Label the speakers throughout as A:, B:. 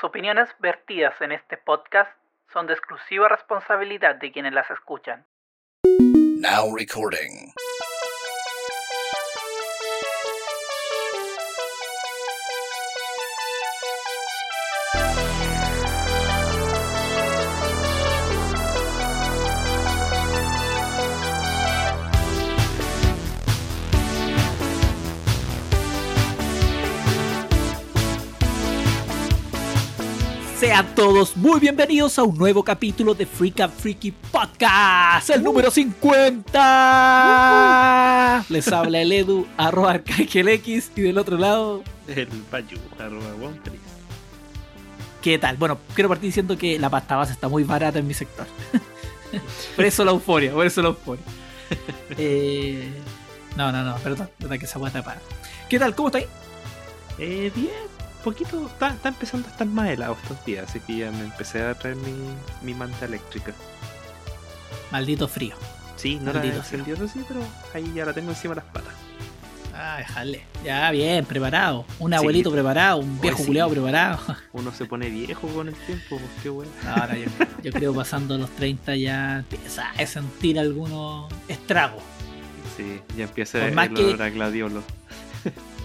A: Las opiniones vertidas en este podcast son de exclusiva responsabilidad de quienes las escuchan.
B: Sean todos muy bienvenidos a un nuevo capítulo de Freak and Freaky Podcast, el número 50. Les habla el Edu, arroba X y del otro lado,
C: El Payu, arroba Wonkeris.
B: ¿qué tal? Bueno, quiero partir diciendo que la pasta base está muy barata en mi sector. por eso la euforia, por eso la euforia. Eh, no, no, no, perdón, verdad que esa guata para. ¿Qué tal? ¿Cómo estáis?
C: Eh, bien, poquito, está, está empezando a estar más helado estos días, así que ya me empecé a traer mi, mi manta eléctrica.
B: Maldito frío.
C: Sí, no la
B: Maldito
C: encendido eso sí, pero ahí ya la tengo encima de las patas.
B: Ah, déjale. Ya, bien, preparado. Un
C: Sí.
B: abuelito preparado, un viejo
C: sí.
B: culiado preparado.
C: Uno se pone viejo con el tiempo, pues qué bueno.
B: Ahora yo, yo creo pasando los 30 ya empieza a sentir algunos estragos.
C: Sí, ya empieza el
B: más que-
C: olor a gladiolo.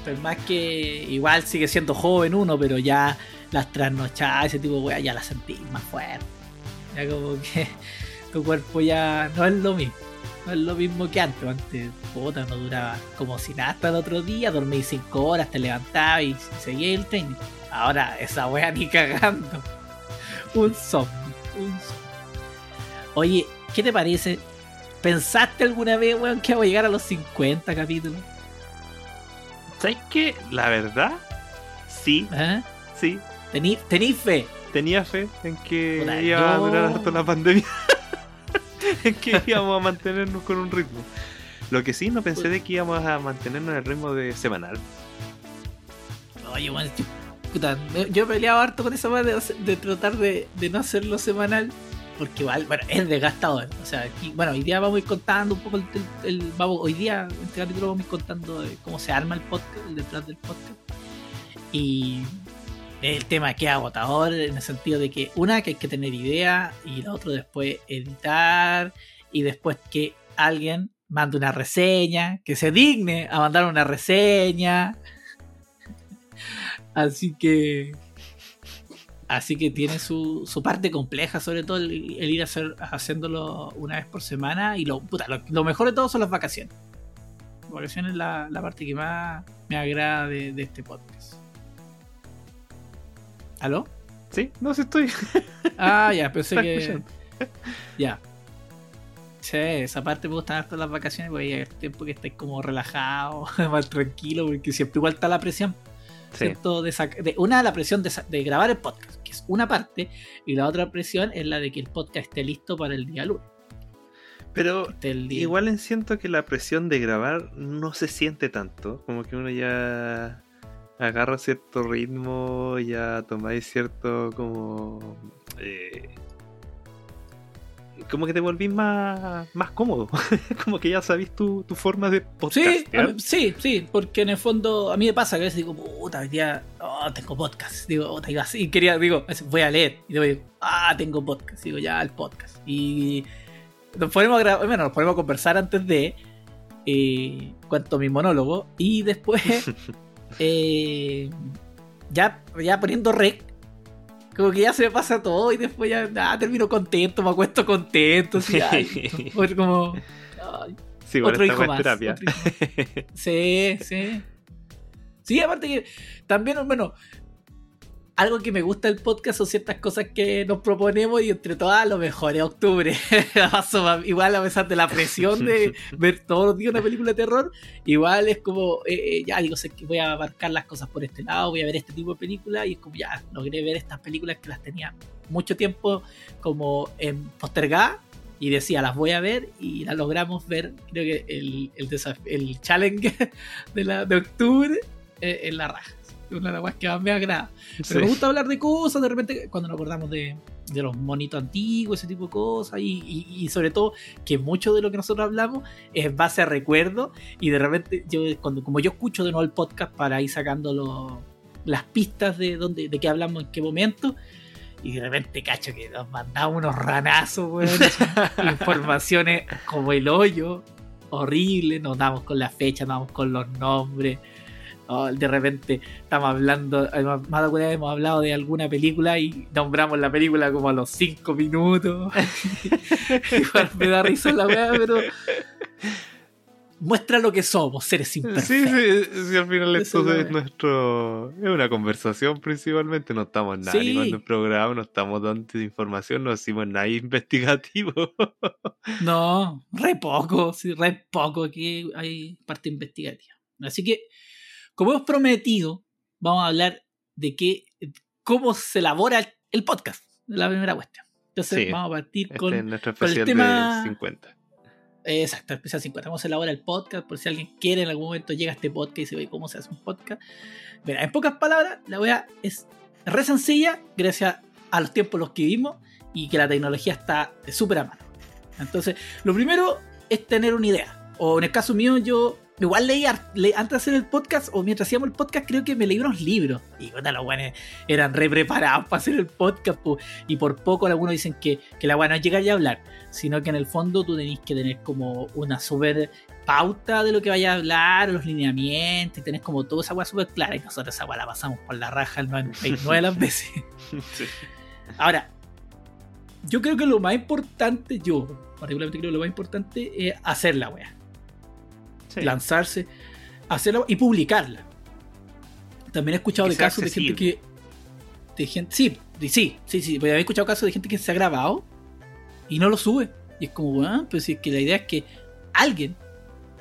B: Pero más que igual sigue siendo joven uno, pero ya las trasnochadas, ese tipo de ya las sentí más fuerte. Ya como que tu cuerpo ya no es lo mismo. No es lo mismo que antes. Antes, puta, no duraba como si nada hasta el otro día, dormí 5 horas, te levantabas y seguía el training. Ahora, esa wea ni cagando. Un zombie, un zombie. Oye, ¿qué te parece? ¿Pensaste alguna vez, weón, que vamos a llegar a los 50 capítulos?
C: ¿Sabes qué? La verdad, sí,
B: ¿Eh?
C: sí.
B: Tení, tení fe.
C: Tenía fe en que
B: Puta,
C: iba a durar harto la pandemia. en que íbamos a mantenernos con un ritmo. Lo que sí, no pensé de que íbamos a mantenernos en el ritmo de semanal.
B: Oye, bueno, yo, puta, yo he peleado harto con esa manera de, de tratar de, de no hacerlo semanal. Porque igual, bueno, es desgastador. O sea, aquí- bueno, hoy día vamos a ir contando un poco el, hoy día, en este capítulo vamos a ir contando cómo se arma el podcast, el detrás del podcast. Y el tema que es agotador en el sentido de que una que hay que tener idea y la otra después editar y después que alguien mande una reseña, que se digne a mandar una reseña. Así que. Así que tiene su, su parte compleja, sobre todo el, el ir a hacer, haciéndolo una vez por semana. Y lo, puta, lo, lo mejor de todo son las vacaciones. Las vacaciones es la, la parte que más me agrada de, de este podcast. ¿Aló?
C: Sí, no sé, estoy.
B: Ah, ya, pensé que.
C: escuchando.
B: Ya. Sí, esa parte me gustan harto las vacaciones porque hay tiempo que estáis como relajado, más tranquilo, porque siempre igual está la presión.
C: Sí.
B: ¿cierto? De, de- una, la presión de, de grabar el podcast, que es una parte, y la otra presión es la de que el podcast esté listo para el día lunes.
C: Pero
B: Esté el día-
C: igual en siento que la presión de grabar no se siente tanto. Como que uno ya agarra cierto ritmo, ya tomáis cierto como... eh, como que te volvís más, más cómodo. como que ya sabéis tu, tu forma de
B: Sí,
C: podcastear.
B: a mí- sí, sí, porque en el fondo a mí me pasa que a veces digo, puta, hoy día oh, tengo podcast. Digo, puta, iba así, quería, digo, a voy a leer y digo, ah, tengo podcast. Digo, ya, el podcast. Y nos ponemos a grabar, bueno, nos ponemos a conversar antes de eh, cuento mi monólogo y después eh, ya, ya poniendo rec. Como que ya se me pasa todo y después ya ah, termino contento, me acuesto contento. Así, ay, como, ay,
C: Sí,
B: otro hijo más.
C: terapia.
B: otro hijo más. Sí, sí. Sí, aparte que también, bueno, algo que me gusta del podcast son ciertas cosas que nos proponemos y entre todas lo mejor es octubre. Igual a pesar de la presión de ver todos los días una película de terror, igual es como, eh, eh, ya digo, sé que voy a abarcar las cosas por este lado, voy a ver este tipo de películas y es como ya logré ver estas películas que las tenía mucho tiempo como en postergadas y decía las voy a ver y las logramos ver creo que el, el, el challenge de, la, de octubre eh, en la raja una de las cosas que más me agrada pero
C: Sí.
B: me gusta hablar de cosas de repente cuando nos acordamos de, de los monitos antiguos ese tipo de cosas y, y- y sobre todo que mucho de lo que nosotros hablamos es base a recuerdos y de repente yo cuando como yo escucho de nuevo el podcast para ir sacando los las pistas de dónde, de qué hablamos en qué momento. Y de repente, cacho, que nos mandamos unos ranazos, weón. Informaciones como el hoyo, horrible. Nos damos con la fecha, nos damos con los nombres. Oh, de repente estamos hablando, más de alguna vez hemos hablado de alguna película y nombramos la película como a los 5 minutos. Igual me da risa la weá, pero muestra lo que somos, seres
C: Sí,
B: imperfectos.
C: sí, sí, al final esto
B: es-
C: es nuestro. Es una conversación principalmente, no estamos nada
B: Sí.
C: animando el programa, no estamos dando información, no hacemos nada investigativo.
B: No, re poco, sí, re poco aquí hay parte investigativa. Así que, como hemos prometido, vamos a hablar de qué, cómo se elabora el, podcast, la primera cuestión. Entonces
C: Sí,
B: vamos a partir
C: Este
B: con...
C: es nuestro
B: con el
C: especial
B: tema-
C: de 50.
B: eh, Exacto, especial 50. Vamos a elaborar el podcast por si alguien quiere en algún momento llega a este podcast y se ve cómo se hace un podcast. Mira, en pocas palabras, la wea es re sencilla gracias a los tiempos en los que vivimos y que la tecnología está súper a mano. Entonces, lo primero es tener una idea. O en el caso mío, yo igual leí le- antes de hacer el podcast, o mientras hacíamos el podcast, creo que me leí unos libros. Y puta, los buenos eran re preparados para hacer el podcast. po. Y por poco algunos dicen que, que la buena no es llegar y hablar, sino que en el fondo tú tenés que tener como una super pauta de lo que vaya a hablar, los lineamientos, y tenés como toda esa weá súper clara. Y nosotros esa weá la pasamos por la raja el 99 de las veces.
C: Sí.
B: Ahora, yo creo que lo más importante, yo particularmente creo que lo más importante es hacer la wea.
C: Sí.
B: Lanzarse, hacerla y publicarla. También he escuchado de casos de gente que. De gente, sí, de- sí, sí, sí. Porque he escuchado casos de gente que se ha grabado y no lo sube. Y es como, bueno, pues si es que la idea es que alguien,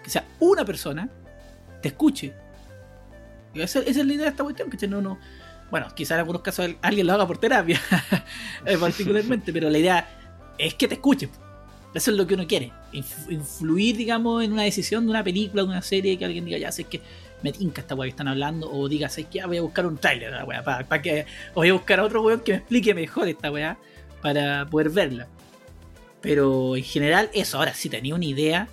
B: que sea una persona, te escuche. Y esa, esa es la idea de esta cuestión, que no, no. Bueno, quizás en algunos casos alguien lo haga por terapia, eh, particularmente, pero la idea es que te escuchen. Eso es lo que uno quiere. Inf- influir, digamos, en una decisión de una película, de una serie, que alguien diga, ya sé que me tinca esta weá que están hablando, o diga, sé que ya voy a buscar un tráiler de la weá, para, que, o voy a buscar a otro weón que me explique mejor esta weá, para poder verla. Pero en general, eso, ahora si tenía una idea,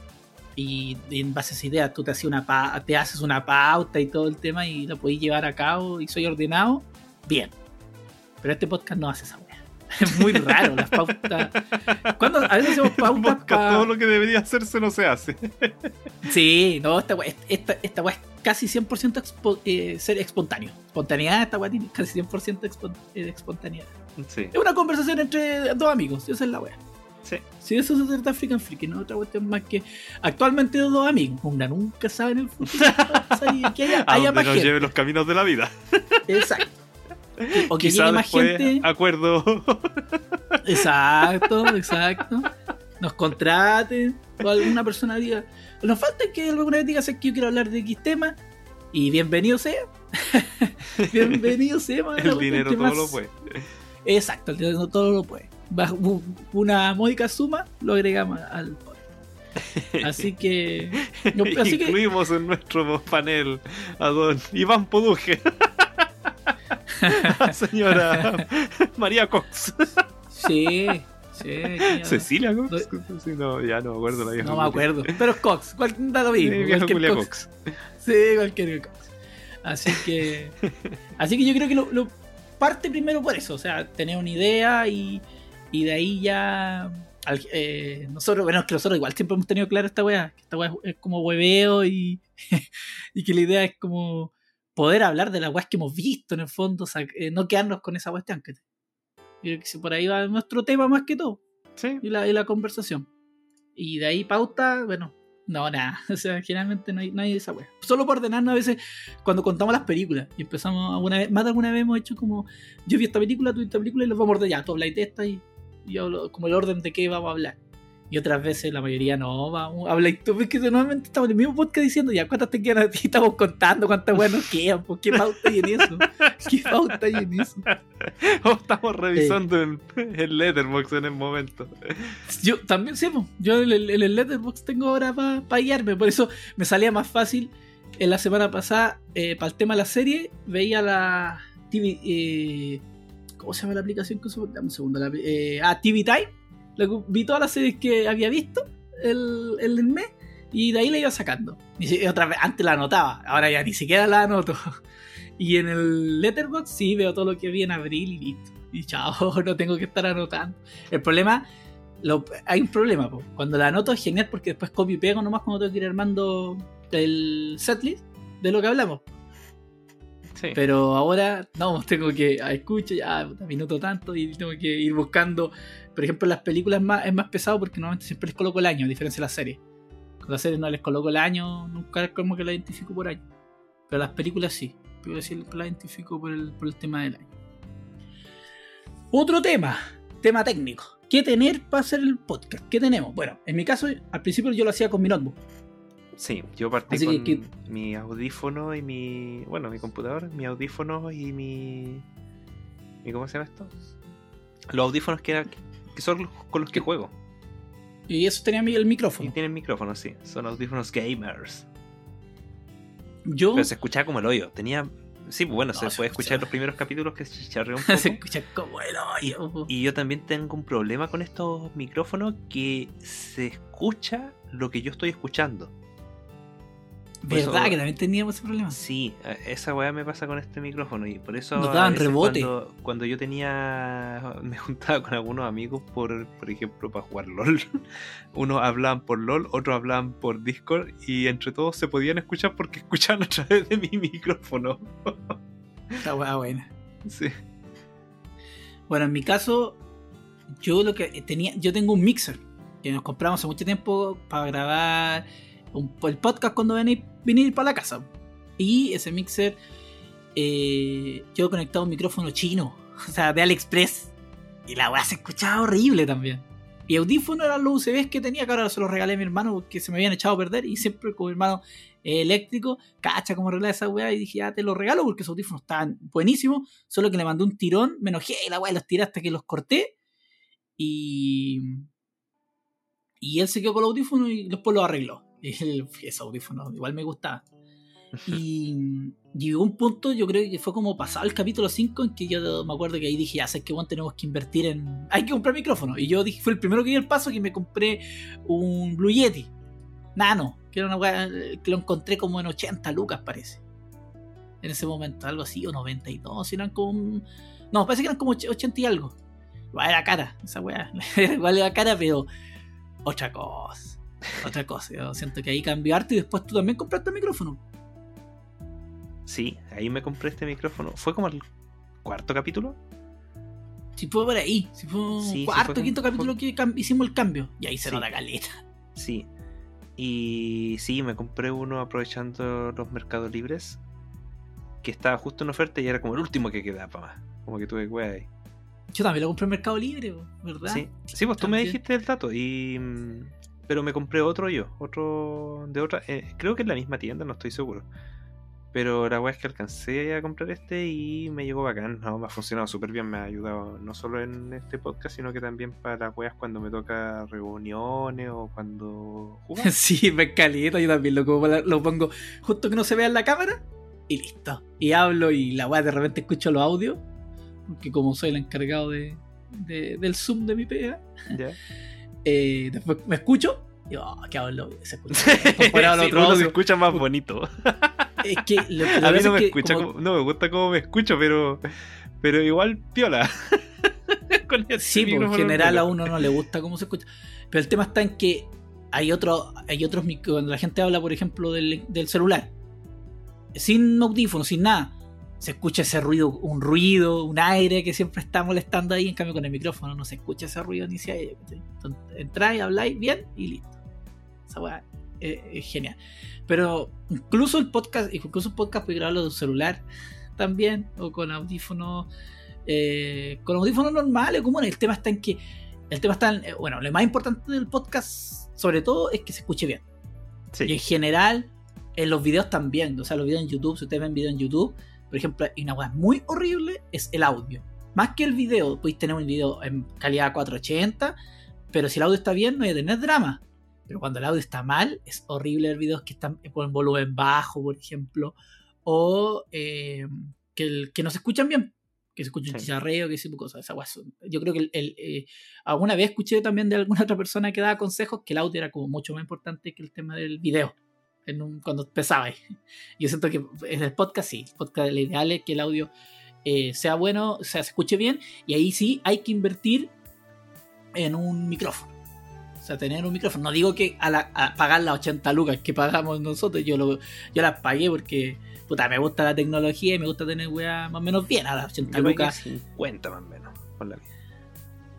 B: y en base a esa idea tú te, haces una pa- te haces una pauta y todo el tema y lo podéis llevar a cabo y soy ordenado, bien. Pero este podcast no hace esa weá. Es muy raro las pautas. Cuando a veces hacemos pautas
C: Busca
B: pa-
C: Todo lo que debería hacerse no se hace.
B: Sí, no, esta weá, esta, esta es casi 100% expo- eh, ser espontáneo. Espontaneidad, esta weá tiene casi 100% expon- eh, espontaneidad.
C: Sí.
B: Es una conversación entre dos amigos, esa es la weá.
C: Sí.
B: Si eso se trata de African Freak, no es otra cuestión más que actualmente dos amigos. Una nunca sabe en el futuro que haya,
C: A donde nos lleven los caminos de la vida.
B: Exacto. O que
C: Quizá
B: llegue más gente.
C: acuerdo.
B: Exacto, exacto. Nos contraten. O alguna persona diga. Nos falta que alguna vez diga "Sé que yo quiero hablar de X tema. Y bienvenido sea. bienvenido sea.
C: El dinero todo
B: más-
C: lo puede.
B: Exacto, el dinero todo lo puede. Bajo una módica suma lo agregamos al que. así que
C: Incluimos en nuestro panel a don Iván Poduje. Señora María Cox.
B: sí, sí.
C: Cecilia Cox. Sí, no, ya no me acuerdo la vieja.
B: No me acuerdo. Pero es Cox. Cual, da lo mismo.
C: Sí,
B: cualquier Cox.
C: Cox.
B: Sí, cualquier Cox. Así que. así que yo creo que lo, lo parte primero por eso. O sea, tener una idea y, y de ahí ya. al- eh, nosotros, bueno, es que nosotros igual siempre hemos tenido claro esta weá. Que esta weá es, es como hueveo y, y que la idea es como poder hablar de las weas que hemos visto en el fondo. sac- eh, no quedarnos con esa cuestión. Que, creo que por ahí va nuestro tema más que todo
C: Sí.
B: y la, y la conversación. Y de ahí pauta, bueno, no, nada. O sea, generalmente no hay, no hay esa wea. Solo por ordenarnos a veces cuando contamos las películas y empezamos alguna vez, más de alguna vez hemos hecho como, yo vi esta película, tú vi esta película y los vamos a ordenar, ya, tú habláis de esta y y yo hablo como el orden de qué vamos a hablar. Y otras veces la mayoría no, vamos, habláis tú, porque normalmente estamos en el mismo podcast diciendo, ya, ¿cuántas te quedan a ti? Estamos contando cuántas weas nos quedan, pues, ¿qué pauta hay en eso? ¿Qué pauta hay en eso?
C: Oh, estamos revisando el, el letterbox en el momento.
B: Yo también, sí, po. yo en el, en el Letterboxd tengo ahora para guiarme, por eso me salía más fácil. En la semana pasada, para el tema de la serie, veía la TV. eh, ¿Cómo se llama la aplicación que uso? Dame un segundo. La, eh, ah, TV Time. Vi todas las series que había visto el, el, mes y de ahí la iba sacando. Y otra vez, antes la anotaba, ahora ya ni siquiera la anoto. Y en el Letterboxd sí veo todo lo que vi en abril y listo. Y chao, no tengo que estar anotando. El problema, lo- hay un problema, po. cuando la anoto es genial porque después copio y pego nomás cuando tengo que ir armando el setlist de lo que hablamos.
C: Sí.
B: Pero ahora, no, tengo que ah, escucho, ya, minuto tanto y tengo que ir buscando. Por ejemplo, las películas más, es más pesado porque normalmente siempre les coloco el año, a diferencia de las series. Con las series no les coloco el año, nunca es como que la identifico por año. Pero las películas sí, pero sí la identifico por el, por el tema del año. Otro tema, tema técnico. ¿Qué tener para hacer el podcast? ¿Qué tenemos? Bueno, en mi caso, al principio yo lo hacía con mi notebook.
C: Sí, yo partí
B: Así
C: con
B: que-
C: mi audífono y mi. Bueno, mi computador, mi audífono y mi. ¿Y cómo se llama esto? Los audífonos que, era- que son los con los que juego.
B: Y eso tenía el
C: Y
B: micrófono.
C: tienen micrófonos, sí. Son audífonos gamers.
B: Yo
C: Pero se escuchaba como el hoyo. Tenía. Sí, pues bueno,
B: No,
C: se
B: se
C: puede
B: escucha.
C: escuchar los primeros capítulos que se chicharreó un
B: se
C: poco.
B: escucha como el hoyo.
C: Y yo también tengo un problema con estos micrófonos que se escucha lo que yo estoy escuchando. Eso-
B: ¿Verdad que también teníamos ese problema?
C: Sí, a- esa weá me pasa con este micrófono y por eso
B: Nos daban rebote.
C: Cuando, cuando yo tenía, me juntaba con algunos amigos por, por ejemplo, para jugar LOL. Unos hablaban por LOL, otros hablaban por Discord y entre todos se podían escuchar porque escuchaban a través de mi micrófono.
B: Esta weá buena.
C: Sí.
B: Bueno, en mi caso, yo lo que tenía, yo tengo un mixer que nos compramos hace mucho tiempo para grabar el podcast cuando venir, venir para la casa. Y ese mixer, eh, yo he conectado un micrófono chino, o sea, de AliExpress. Y la weá se escuchaba horrible también. Y audífono eran los USBs que tenía, que ahora se los regalé a mi hermano porque se me habían echado a perder. Y siempre con mi hermano eh, eléctrico, cacha cómo arreglar esa weá. Y dije, ya te los regalo porque esos audífonos estaban buenísimos. Solo que le mandé un tirón, me enojé y la weá los tiré hasta que los corté. Y. Y él se quedó con el audífono y después lo arregló. Él, ese audífono igual me gustaba. Y llegó un punto, yo creo que fue como pasado el capítulo 5, en que yo me acuerdo que ahí dije, ya sé que bueno, tenemos que invertir en. Hay que comprar micrófono. Y yo dije, fue el primero que di el paso que me compré un Blue Yeti Nano, que era una que lo encontré como en 80 lucas, parece. En ese momento, algo así, o 92, eran como. No, parece que eran como 80 y algo. Igual era cara, esa weá. Igual era cara, pero otra cosa. Otra cosa. Yo siento que ahí cambió harto y después tú también compraste micrófono.
C: Sí, ahí me compré este micrófono. Fue como el cuarto capítulo.
B: Si fue por ahí, si fue un
C: Sí, sí,
B: cuarto,
C: fue-
B: quinto capítulo que hicimos el cambio. Y ahí se
C: Sí.
B: nota caleta.
C: Sí. Y sí, me compré uno aprovechando los mercados libres. Que estaba justo en oferta y era como el último que quedaba más. Como que tuve wea ahí.
B: Yo también lo compré en Mercado Libre, ¿verdad?
C: Sí, sí, pues tú me dijiste el dato. Y. Pero me compré otro yo. Otro de otra. eh, creo que es la misma tienda, no estoy seguro. Pero la wea es que alcancé a comprar este y me llegó bacán. No, me ha funcionado súper bien. Me ha ayudado no solo en este podcast, sino que también para las weas cuando me toca reuniones o cuando jugamos.
B: Sí, me caleta, yo también lo, como lo pongo justo que no se vea en la cámara y listo. Y hablo y la weá de repente escucho los audios, porque como soy el encargado de, de- del Zoom de mi pega,
C: ¿Ya?
B: eh, después me escucho y oh, que hablo, se escucha. Comparado al otro
C: uno se escucha más bonito.
B: Es que lo, lo que
C: A mí no me escucha
B: como-
C: no me gusta cómo me escucho, pero pero igual piola. Con
B: Sí, pues, en general a uno no le gusta cómo se escucha. Pero el tema está en que hay otro, hay otros cuando la gente habla, por ejemplo, del, del celular, sin audífonos, sin nada, se escucha ese ruido, un ruido, un aire que siempre está molestando ahí, en cambio con el micrófono no se escucha ese ruido ni ese aire. entráis, habláis bien y listo. Esa weá es genial. Pero incluso el podcast, incluso el podcast puede grabarlo de un celular también, o con audífonos eh, con audífonos normales, como el tema está en que el tema está en, eh, bueno, lo más importante del podcast sobre todo es que se escuche bien.
C: Sí.
B: Y en general en los videos también, o sea, los videos en YouTube, si ustedes ven videos en YouTube, por ejemplo, y una cosa muy horrible es el audio. Más que el video, podéis tener un video en calidad 480, pero si el audio está bien no hay a tener drama. Pero cuando el audio está mal, es horrible ver videos que están con volumen bajo, por ejemplo, o eh, que, el- que no se escuchan bien, que se escucha un
C: Sí.
B: chicharreo, que ese tipo de cosas. Esa weá Yo creo que el, el, eh, alguna vez escuché también de alguna otra persona que daba consejos que el audio era como mucho más importante que el tema del video. En un- cuando empezaba. Yo siento que en el podcast sí, el podcast lo ideal es que el audio eh, sea bueno, o sea, se escuche bien, y ahí sí hay que invertir en un micrófono. O sea, tener un micrófono. No digo que a, la- a pagar las 80 lucas que pagamos nosotros, yo, lo, yo las pagué porque puta, me gusta la tecnología y me gusta tener weá más o menos bien. A las 80
C: Yo
B: lucas,
C: 50 más o menos. Con la mía.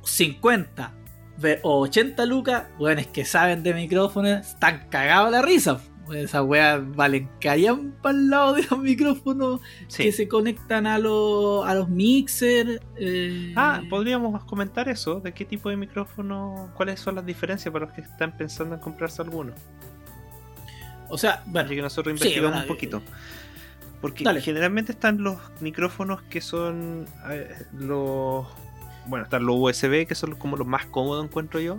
B: 50 ve- o 80 lucas, weones que saben de micrófonos, están cagados la risa. Esas weas valen carían para el lado de los micrófonos
C: Sí.
B: que se conectan a, los a los mixers. eh,
C: Ah, podríamos comentar eso, de qué tipo de micrófono, cuáles son las diferencias para los que están pensando en comprarse alguno.
B: O sea, bueno,
C: Así que nosotros
B: Sí,
C: investigamos
B: bueno,
C: un poquito. Porque
B: dale.
C: generalmente están los micrófonos que son eh, los... Bueno, están los USB, que son como los más cómodos, encuentro yo.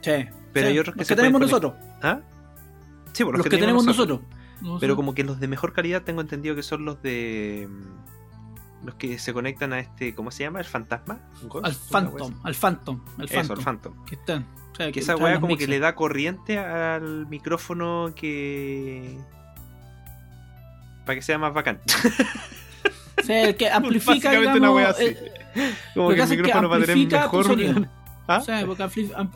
B: sí,
C: pero
B: sí,
C: hay otros que
B: los
C: se
B: que tenemos nosotros.
C: ¿Ah? Sí, por
B: Los, que, tenemos nosotros.
C: Pero como que los de mejor calidad tengo entendido que son los de... mm, Los que se conectan a este... ¿Cómo se llama? ¿El fantasma?
B: Al Phantom, al Phantom, al. Phantom.
C: Eso, el Phantom.
B: Que están. o sea,
C: Que esa weá como que le da corriente al micrófono que... Para que sea más bacán.
B: Sí, el que amplifica,
C: Básicamente
B: digamos,
C: una wea así.
B: eh,
C: Como que el
B: que
C: micrófono va a tener mejor... ¿Ah?
B: O sea, porque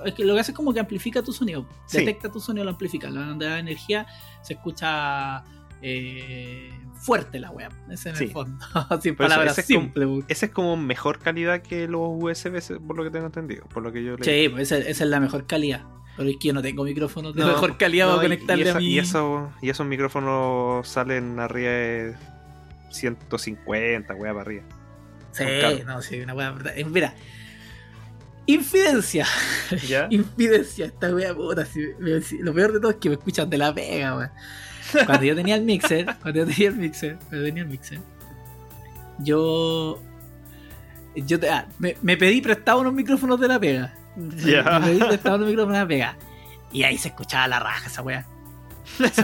B: es que lo que hace es como que amplifica tu sonido.
C: Sí.
B: Detecta tu sonido, lo amplifica. La onda de energía se escucha eh, fuerte la web. Ese en
C: Sí.
B: el fondo. Sin
C: Por eso,
B: palabras
C: ese es como-. Ese es como mejor calidad que los USB, por lo que tengo entendido. Por lo que yo leí.
B: Sí, pues esa, esa es la mejor calidad. Pero es que yo no tengo micrófonos de
C: No,
B: mejor calidad
C: no,
B: para conectarle
C: y, esa-
B: a mi.
C: y, eso- y esos micrófonos salen arriba de 150, wea para arriba.
B: sí, no, sí, una. Eh, Mira. Infidencia.
C: ¿Ya?
B: Infidencia, esta wea puta. si me- si- lo peor de todo es que me escuchan de la pega, weón. Cuando yo tenía el mixer, cuando yo tenía el mixer, cuando tenía el mixer, yo. Yo te- ah, me, me pedí prestado unos micrófonos de la pega. Me pedí prestado unos micrófonos de la pega. Y ahí se escuchaba la raja esa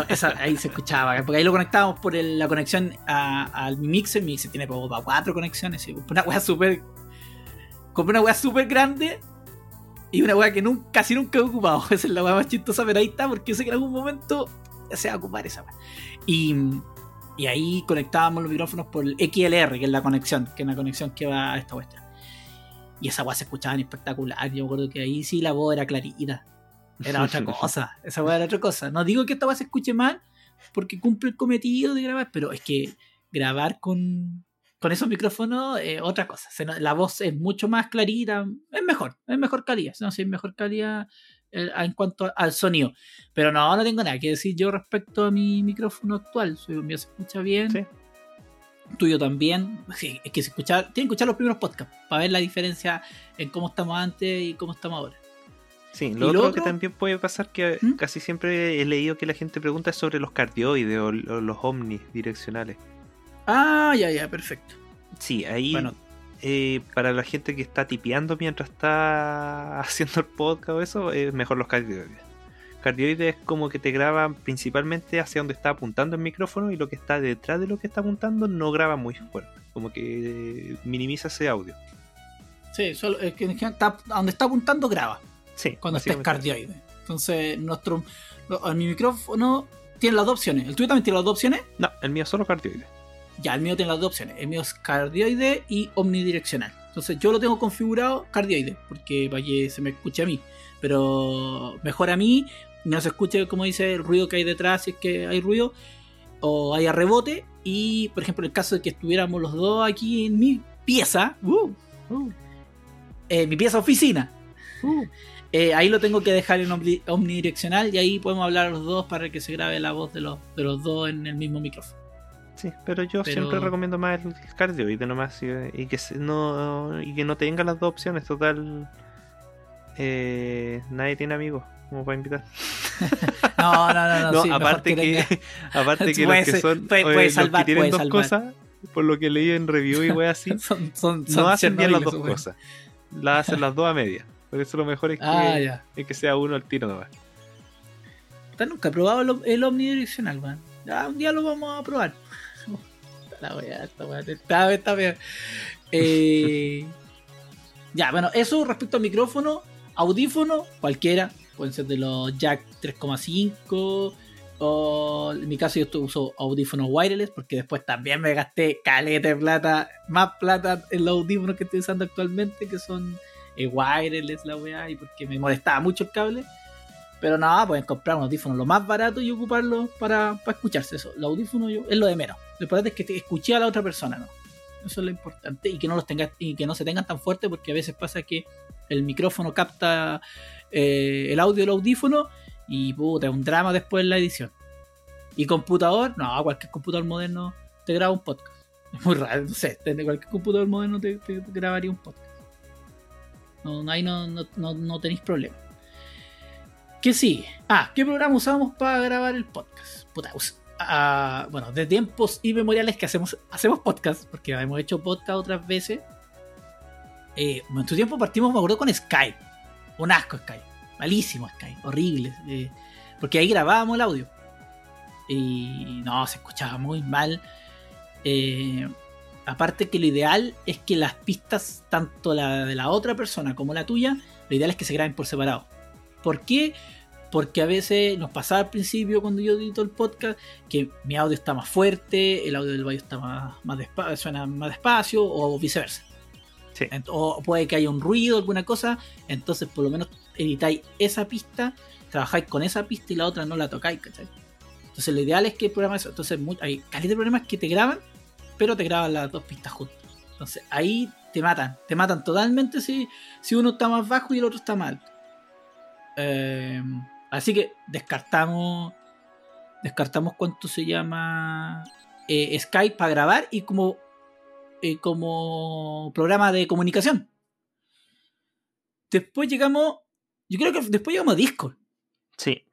B: esa- ahí se escuchaba, porque ahí lo conectábamos por el- la conexión al mi mixer. Mi mixer tiene como para cuatro conexiones. Una wea súper. Compré una wea súper grande y una wea que nunca, casi nunca he ocupado. Esa es la wea más chistosa, pero ahí está, porque yo sé que en algún momento se va a ocupar esa wea. Y, y ahí conectábamos los micrófonos por el XLR, que es la conexión, que es una conexión que va a esta cuestión. Y esa wea se escuchaba espectacular. Yo me acuerdo que ahí sí la voz era clarita. Era otra cosa. Esa wea era otra cosa. No digo que esta wea se escuche mal, porque cumple el cometido de grabar, pero es que grabar con, con esos micrófonos es otra cosa. Se la voz es mucho más clarita, es mejor, es mejor calidad. No sé, es mejor calidad eh, en cuanto al sonido. Pero no, no tengo nada que decir yo respecto a mi micrófono actual. Su mío se escucha bien.
C: Sí.
B: Tuyo también. Sí, es que se escucha, tienen que escuchar los primeros podcasts para ver la diferencia en cómo estamos antes y cómo estamos ahora.
C: Sí,
B: ¿Y
C: lo
B: lo
C: otro, que también puede pasar que
B: ¿Mm?
C: casi siempre he leído que la gente pregunta es sobre los cardioides o, o los omnidireccionales.
B: Ah, ya, ya, perfecto.
C: Sí, ahí
B: Bueno,
C: eh, para la gente que está tipeando mientras está haciendo el podcast o eso, es mejor los cardioides. Cardioides es como que te graban principalmente hacia donde está apuntando el micrófono y lo que está detrás de lo que está apuntando no graba muy fuerte. Como que minimiza ese audio.
B: sí, solo, es que está- donde está apuntando graba.
C: Sí,
B: cuando estés cardioide. Entonces, nuestro mi micrófono tiene las dos opciones. ¿El tuyo también tiene las dos opciones?
C: No, el mío solo cardioides.
B: Ya, el mío tiene las dos opciones. El mío es cardioide y omnidireccional. Entonces, yo lo tengo configurado cardioide, porque para que se me escuche a mí. Pero mejor a mí, no se escuche, como dice, el ruido que hay detrás, si es que hay ruido, o haya rebote. Y, por ejemplo, en el caso de que estuviéramos los dos aquí en mi pieza, uh, uh, eh, mi pieza oficina, uh, eh, ahí lo tengo que dejar en omni- omnidireccional y ahí podemos hablar los dos para que se grabe la voz de los, de los dos en el mismo micrófono.
C: Sí, pero yo
B: Pero-
C: siempre recomiendo más el cardioide nomás y, y que no y que no tenga las dos opciones, total. eh, nadie tiene amigos como para invitar.
B: No, no, no, no.
C: No,
B: sí, mejor
C: aparte que, aparte que
B: Puede
C: los que son
B: puede-
C: oye,
B: puede
C: los
B: salvar,
C: que tienen dos
B: salvar.
C: cosas, por lo que leí en review y wey así,
B: son, son,
C: no hacen bien las dos cosas. Las hacen las dos a media. Por eso lo mejor es que,
B: Ah,
C: es que sea uno al tiro nomás.
B: Nunca he probado el, el omnidireccional, man. Un día lo vamos a probar. La wea, esta wea, está, está. Eh, ya, bueno, eso respecto al micrófono, audífono, cualquiera. Pueden ser de los jack 3,5 O en mi caso yo uso audífonos wireless porque después también me gasté caleta de plata, más plata en los audífonos que estoy usando actualmente que son eh, wireless la weá y porque me molestaba mucho el cable. Pero nada, pueden comprar un audífono lo más barato y ocuparlo para, para escucharse eso. El audífono yo, es lo de menos. Lo importante es que te escuché a la otra persona, ¿no? Eso es lo importante. Y que no los tengas, y que no se tengan tan fuertes, porque a veces pasa que el micrófono capta eh, el audio del audífono y puta, es un drama después en la edición. Y computador, no, cualquier computador moderno te graba un podcast. Es muy raro, no sé, cualquier computador moderno te, te grabaría un podcast. No, ahí no, no, no, no tenéis problema. ¿Qué sigue? Ah, ¿qué programa usamos para grabar el podcast? Puta, ah, bueno, de tiempos inmemoriales que hacemos, hacemos podcast, porque hemos hecho podcast otras veces. Eh, en tu tiempo partimos, me acuerdo, con Skype. Un asco Skype. Malísimo Skype. Horrible. eh, porque ahí grabábamos el audio. Y no, se escuchaba muy mal. Eh, aparte que lo ideal es que las pistas, tanto la de la otra persona como la tuya, lo ideal es que se graben por separado. ¿Por qué? Porque a veces nos pasaba al principio cuando yo edito el podcast que mi audio está más fuerte, el audio del baño está más, más despacio, suena más despacio o viceversa.
C: Sí.
B: O puede que haya un ruido, alguna cosa, entonces por lo menos editáis esa pista, trabajáis con esa pista y la otra no la tocáis, ¿cachai? Entonces lo ideal es que el programa eso. Entonces hay calidad de programas que te graban, pero te graban las dos pistas juntas. Entonces ahí te matan, te matan totalmente si, si uno está más bajo y el otro está alto. Eh, así que descartamos, descartamos cuánto se llama eh, Skype para grabar y como, eh, como programa de comunicación. Después llegamos, yo creo que después llegamos a Discord.
C: Sí.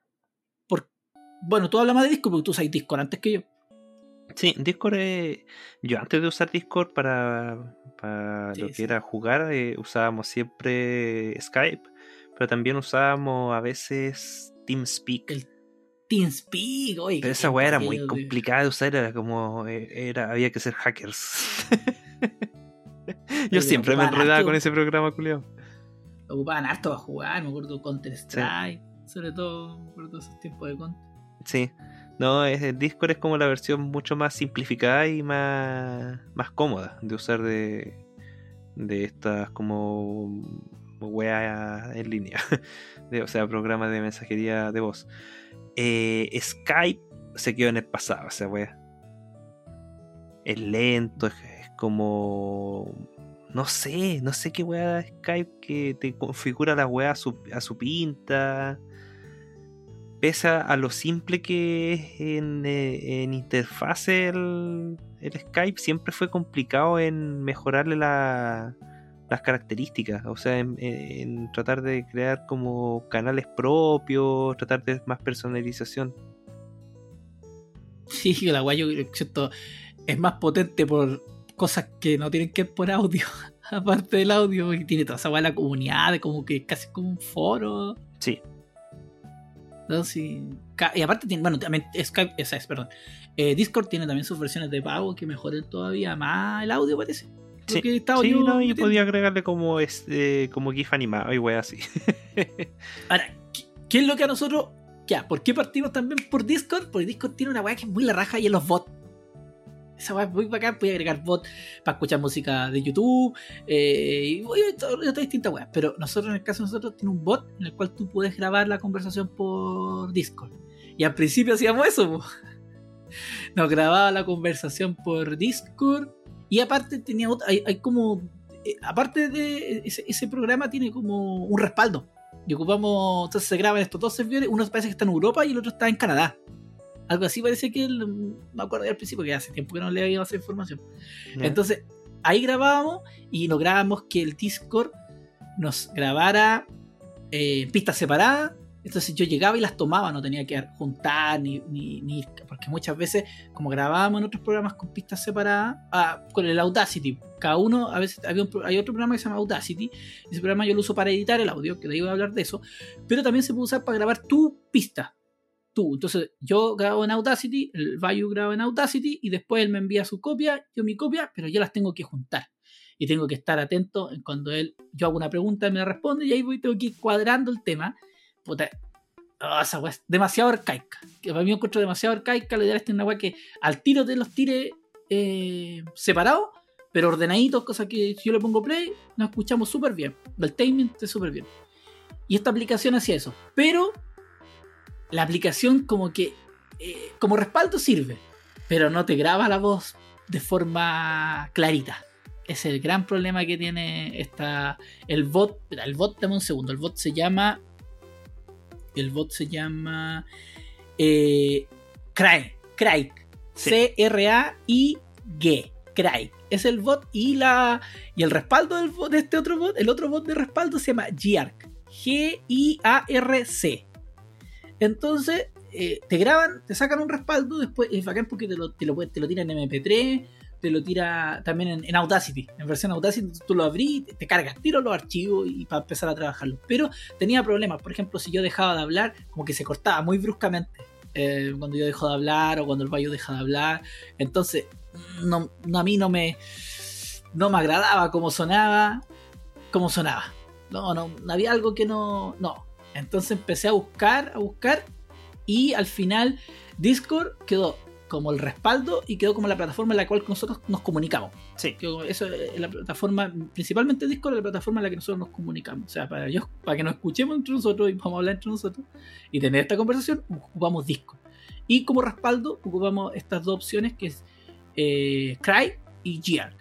B: Bueno, tú hablas más de Discord porque tú sabes Discord antes que yo.
C: Sí, Discord es... Yo antes de usar Discord para, para
B: Sí,
C: lo que
B: sí.
C: era jugar, eh, usábamos siempre Skype, pero también usábamos a veces TeamSpeak.
B: El TeamSpeak, oye.
C: Pero esa weá era muy complicada de usar, era como... eh, Era, había que ser hackers. Yo siempre me enredaba
B: harto-
C: con ese programa, culiao.
B: Ocupaban harto para jugar, me acuerdo Counter Strike, sobre todo, me acuerdo esos tiempos de Counter.
C: Sí. No, es, el Discord es como la versión mucho más simplificada y más, más cómoda de usar de, de estas como weas en línea. O sea, programas de mensajería de voz. Eh, Skype se quedó en el pasado, esa wea. Es lento, es, como. No sé, no sé qué wea Skype que te configura la wea a su, a su pinta pese a lo simple que es en, eh, en el Skype, siempre fue complicado en mejorarle la- las características. O sea, en, en tratar de crear como canales propios, tratar de más personalización.
B: Sí, la guay yo siento, es más potente por cosas que no tienen que ver por audio. Aparte del audio, y tiene toda esa guay la comunidad, de como que casi como un foro.
C: Sí.
B: Sí. Ca- Y aparte tiene, bueno, también Skype, esa es, perdón. Eh, Discord tiene también sus versiones de pago que mejoran todavía más el audio, parece.
C: Sí,
B: que
C: sí,
B: yo
C: no, y
B: metiendo.
C: podía agregarle como, este, como GIF animado y wea así.
B: Ahora, ¿qué, qué es lo que a nosotros. Ya, ¿por qué partimos también por Discord? Porque Discord tiene una weá que es muy la raja y es los bots. Esa weá es muy bacán, puede agregar bots para escuchar música de YouTube eh, y otras distintas weas. Pero nosotros, en el caso de nosotros, tiene un bot en el cual tú puedes grabar la conversación por Discord. Y al principio hacíamos eso, po. Nos grababa la conversación por Discord. Y aparte tenía otra, hay, hay como. eh, aparte de ese, ese programa tiene como un respaldo. Y ocupamos, entonces se graban estos dos servidores, uno parece que está en Europa y el otro está en Canadá. Algo así parece que, el- me acuerdo al principio que hace tiempo que no le había esa información. Entonces, ahí grabábamos y nos grabamos que el Discord nos grabara eh, pistas separadas. Entonces yo llegaba y las tomaba, no tenía que juntar ni, ni, ni- Porque muchas veces, como grabábamos en otros programas con pistas separadas, ah, con el Audacity, cada uno, a veces había un hay otro programa que se llama Audacity. Ese programa yo lo uso para editar el audio, que ahí voy a hablar de eso. Pero también se puede usar para grabar tu pista. Tú. Entonces yo grabo en Audacity, el Bayu graba en Audacity y después él me envía su copia, yo mi copia, pero yo las tengo que juntar. Y tengo que estar atento en cuando él, yo hago una pregunta, él me responde y ahí voy, tengo que ir cuadrando el tema. Oh, esa weá demasiado arcaica. Que para mí encuentro demasiado arcaica. Lo ideal es tener una weá que al tiro te los tire eh, separados, pero ordenaditos, cosa que si yo le pongo play, nos escuchamos súper bien. El timing está súper bien. Y esta aplicación hacía eso. Pero la aplicación como que eh, como respaldo sirve, pero no te graba la voz de forma clarita. Es el gran problema que tiene esta, el bot. El bot, dame un segundo. El bot se llama. El bot se llama. Eh, Craig. Craig.
C: Sí.
B: C-R-A-I-G. Craig. Es el bot y la. Y el respaldo del bot, de este otro bot. El otro bot de respaldo se llama Giarc. G-I-A-R-C. Entonces, eh, te graban, te sacan un respaldo, después es bacán porque te lo, te lo, te lo tiran en MP3, te lo tira también en, Audacity. En versión Audacity tú lo abrís, te, cargas, tiro los archivos y para empezar a trabajarlo. Pero tenía problemas, por ejemplo, si yo dejaba de hablar, como que se cortaba muy bruscamente. eh, cuando yo dejo de hablar o cuando el bayo deja de hablar. Entonces, no- a mí no me, no me agradaba cómo sonaba, cómo sonaba. No, no, había algo que no, no. Entonces empecé a buscar, a buscar y al final Discord quedó como el respaldo y quedó como la plataforma en la cual nosotros nos comunicamos.
C: Sí.
B: Quedó- Eso es la plataforma, principalmente Discord es la plataforma en la que nosotros nos comunicamos. O sea, para, yo, para que nos escuchemos entre nosotros y vamos a hablar entre nosotros y tener esta conversación, ocupamos Discord. Y como respaldo ocupamos estas dos opciones que es eh, Cry y Gear.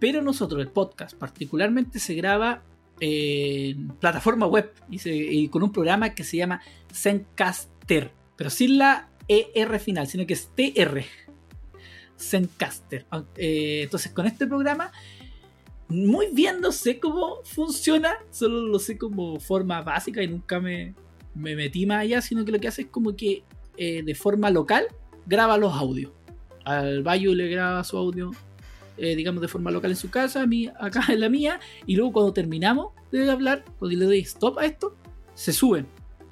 B: Pero nosotros, el podcast particularmente, se graba en plataforma web y, se- y con un programa que se llama Zencaster, pero sin la ER final, sino que es TR. Zencaster. Ah, eh, entonces, con este programa, muy bien no sé cómo funciona, solo lo sé como forma básica y nunca me, me metí más allá, sino que lo que hace es como que eh, de forma local graba los audios. Al Bayo le graba su audio, eh, digamos, de forma local en su casa, a mí acá en la mía, y luego cuando terminamos de hablar, cuando le doy stop a esto, se suben.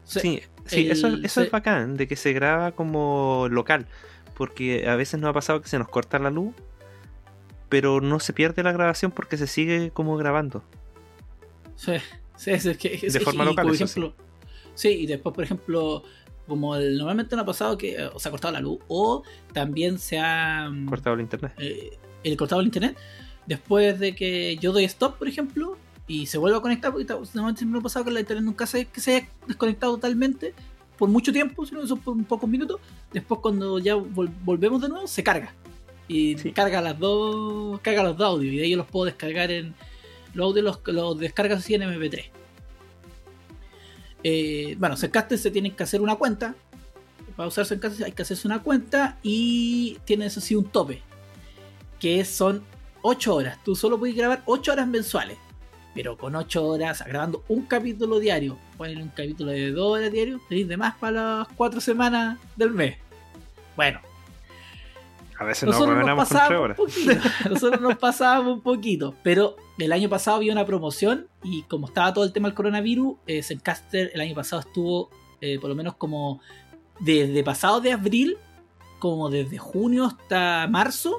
B: O sea,
C: Sí, sí,
B: el-
C: eso, eso
B: se-
C: es bacán, de que se graba como local. Porque a veces nos ha pasado que se nos corta la luz, pero no se pierde la grabación porque se sigue como grabando.
B: Sí, sí, es, que es-
C: De forma
B: y,
C: local,
B: por ejemplo, sí. y después, por ejemplo, como el- normalmente no ha pasado que o se ha cortado la luz, o también se ha
C: Cortado el internet.
B: eh, el cortado el internet, después de que yo doy stop, por ejemplo, y se vuelve a conectar, porque normalmente me ha pasado que la internet nunca se, que se haya desconectado totalmente por mucho tiempo, sino que son por pocos minutos, después cuando ya vol- volvemos de nuevo, se carga. Y
C: Sí.
B: carga las dos, carga los dos audios, y de ahí yo los puedo descargar en, los audios los, los descargas así en MP3. Eh, bueno, Zencaster se tiene que hacer una cuenta. Para usar Zencaster hay que hacerse una cuenta y tiene eso sí un tope. Que son 8 horas. Tú solo puedes grabar 8 horas mensuales. Pero con 8 horas, grabando un capítulo diario, ponen un capítulo de 2 horas diario, tenéis de más para las 4 semanas del mes. Bueno,
C: A veces nos
B: nosotros nos
C: revelamos con
B: pasábamos un
C: horas.
B: poquito. Nosotros nos pasábamos un poquito. Pero el año pasado había una promoción y como estaba todo el tema del coronavirus, eh, Zencaster el año pasado estuvo eh, por lo menos como desde pasado de abril, como desde junio hasta marzo,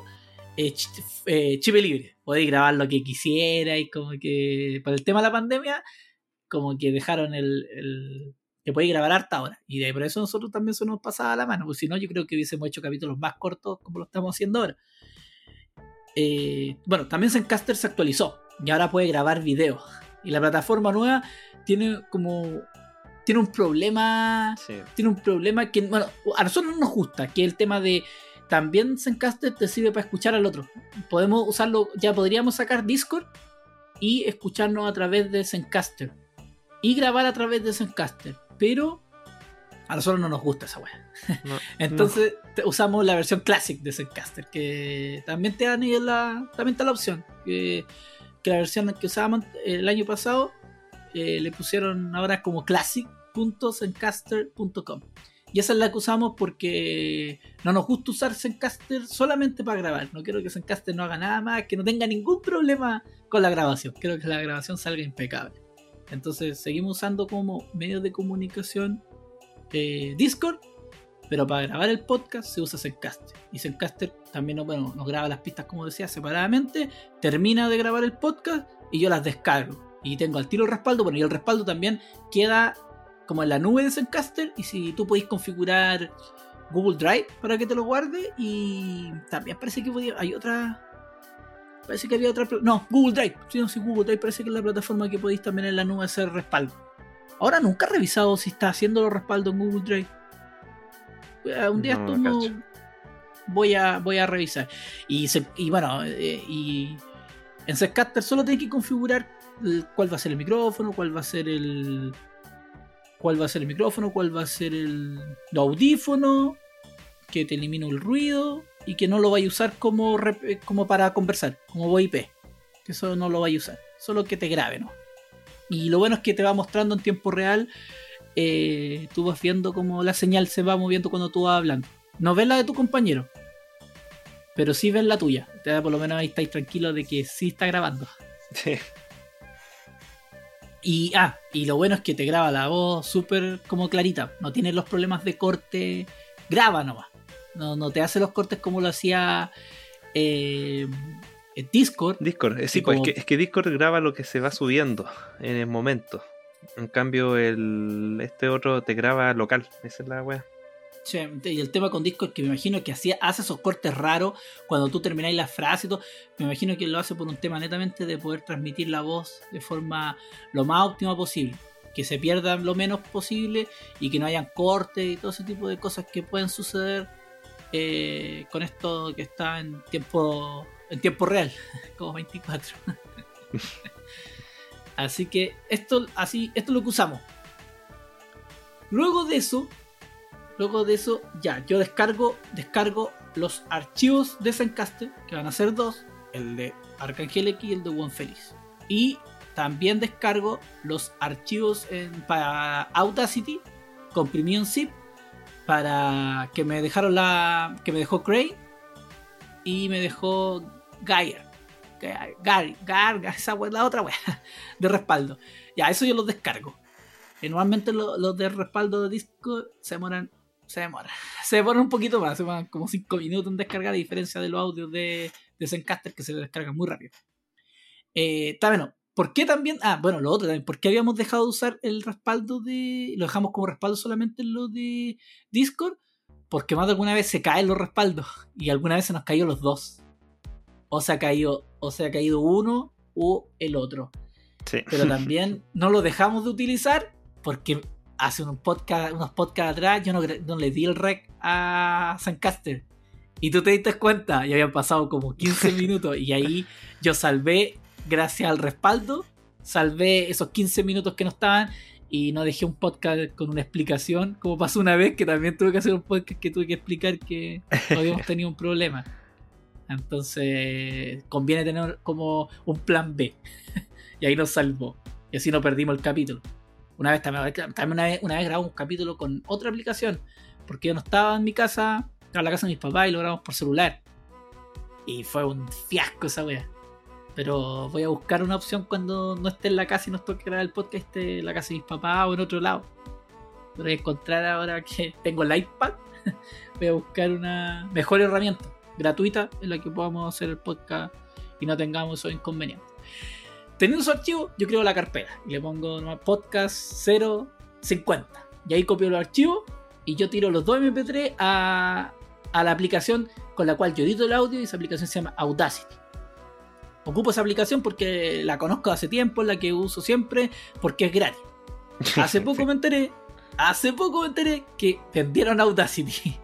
B: eh, ch- eh, chip libre. Podéis grabar lo que quisiera y como que por el tema de la pandemia, como que dejaron el... el que podéis grabar harta hora. Y de por eso nosotros también se nos pasaba la mano. Pues si no, yo creo que hubiésemos hecho capítulos más cortos como lo estamos haciendo ahora. Eh, bueno, también Zencaster se actualizó y ahora puede grabar videos. Y la plataforma nueva tiene como. Tiene un problema.
C: Sí.
B: Tiene un problema que, bueno, a nosotros no nos gusta, que es el tema de. También Zencaster te sirve para escuchar al otro. Podemos usarlo, ya podríamos sacar Discord y escucharnos a través de Zencaster. Y grabar a través de Zencaster. Pero a nosotros no nos gusta esa weá.
C: No,
B: Entonces te- usamos la versión Classic de Zencaster, que también te dan ahí la, también está la opción. Que, que la versión que usábamos el año pasado eh, le pusieron ahora como classic.zencaster.com. Y esa es la que usamos porque no nos gusta usar Zencaster solamente para grabar. No quiero que Zencaster no haga nada más, que no tenga ningún problema con la grabación. Quiero que la grabación salga impecable. Entonces seguimos usando como medio de comunicación eh, Discord pero para grabar el podcast se usa Zencaster. Y Zencaster también bueno, nos graba las pistas, como decía, separadamente. Termina de grabar el podcast y yo las descargo. Y tengo al tiro el respaldo. Bueno, y el respaldo también queda como en la nube de Zencaster y si tú podéis configurar Google Drive para que te lo guarde y también parece que podía, hay otra parece que había otra no Google Drive sí, no, sí, Google Drive parece que es la plataforma que podéis también en la nube hacer respaldo. Ahora nunca he revisado si está haciendo los respaldos en Google Drive. Eh, un día
C: No,
B: no voy a voy a revisar. Y, se- y bueno eh, y en Zencaster solo tienes que configurar el- cuál va a ser el micrófono cuál va a ser el cuál va a ser el micrófono, cuál va a ser el, audífono, que te elimine el ruido y que no lo vaya a usar como, eh, como para conversar, como VoIP. Que eso no lo vaya a usar, solo que te grabe, ¿no? Y lo bueno es que te va mostrando en tiempo real, eh, tú vas viendo cómo la señal se va moviendo cuando tú vas hablando. No ves la de tu compañero, pero sí ves la tuya. Por lo menos ahí estáis tranquilos de que sí está grabando. Y, ah, y lo bueno es que te graba la voz súper como clarita. No tienes los problemas de corte. Graba nomás. No, no te hace los cortes como lo hacía eh, Discord.
C: Discord, eh, sí, pues es, que, es que Discord graba lo que se va subiendo en el momento. En cambio, el este otro te graba local. Esa es la wea.
B: Y el tema con Discord que me imagino que hacía, hace esos cortes raros cuando tú termináis la frase y todo. Me imagino que lo hace por un tema netamente de poder transmitir la voz de forma lo más óptima posible. Que se pierda lo menos posible y que no hayan cortes y todo ese tipo de cosas que pueden suceder eh, con esto que está en tiempo en tiempo real, como 24. así que esto, así, esto es lo que usamos. Luego de eso, Luego de eso, ya, yo descargo, descargo los archivos de Zencaster, que van a ser dos, el de Arcangel X y el de One Feliz. Y también descargo los archivos en- para Audacity, comprimido en zip, para que me dejaron la. que me dejó Cray y me dejó Gaia. Gar, Gar, Gar, esa wea, la otra wea, de respaldo. Ya, eso yo los descargo. Y normalmente lo- los de respaldo de disco se demoran. Se demoran. Se demoran un poquito más. Se demoran como 5 minutos en descargar, a diferencia de los audios de, de Zencaster que se descargan muy rápido. Eh, también no. ¿Por qué también? Ah, bueno, lo otro también. ¿Por qué habíamos dejado de usar el respaldo de. Lo dejamos como respaldo solamente en lo de Discord? Porque más de alguna vez se caen los respaldos. Y alguna vez se nos cayó los dos. O se ha caído, o se ha caído uno o el otro
C: Sí.
B: pero también no lo dejamos de utilizar porque hace un podcast, unos podcasts atrás yo no, no le di el rec a Zencaster y tú te diste cuenta y habían pasado como 15 minutos y ahí yo salvé gracias al respaldo salvé esos 15 minutos que no estaban y no dejé un podcast con una explicación como pasó una vez que también tuve que hacer un podcast que tuve que explicar que habíamos tenido un problema entonces conviene tener como un plan B y ahí nos salvó. Y así no perdimos el capítulo. Una vez también, una, vez, grabamos un capítulo con otra aplicación, porque yo no estaba en mi casa, en la casa de mis papás y lo grabamos por celular. Y fue un fiasco esa wea. Pero voy a buscar una opción cuando no esté en la casa y nos toque grabar el podcast en la casa de mis papás o en otro lado. Voy a encontrar ahora que tengo el iPad. Voy a buscar una mejor herramienta gratuita en la que podamos hacer el podcast y no tengamos esos inconvenientes. Teniendo su archivo, yo creo la carpeta y le pongo nomás podcast 050. Y ahí copio los archivos y yo tiro los dos MP3 a, a la aplicación con la cual yo edito el audio y esa aplicación se llama Audacity. Ocupo esa aplicación porque la conozco hace tiempo, es la que uso siempre, porque es gratis. Hace poco me enteré, hace poco me enteré que vendieron Audacity.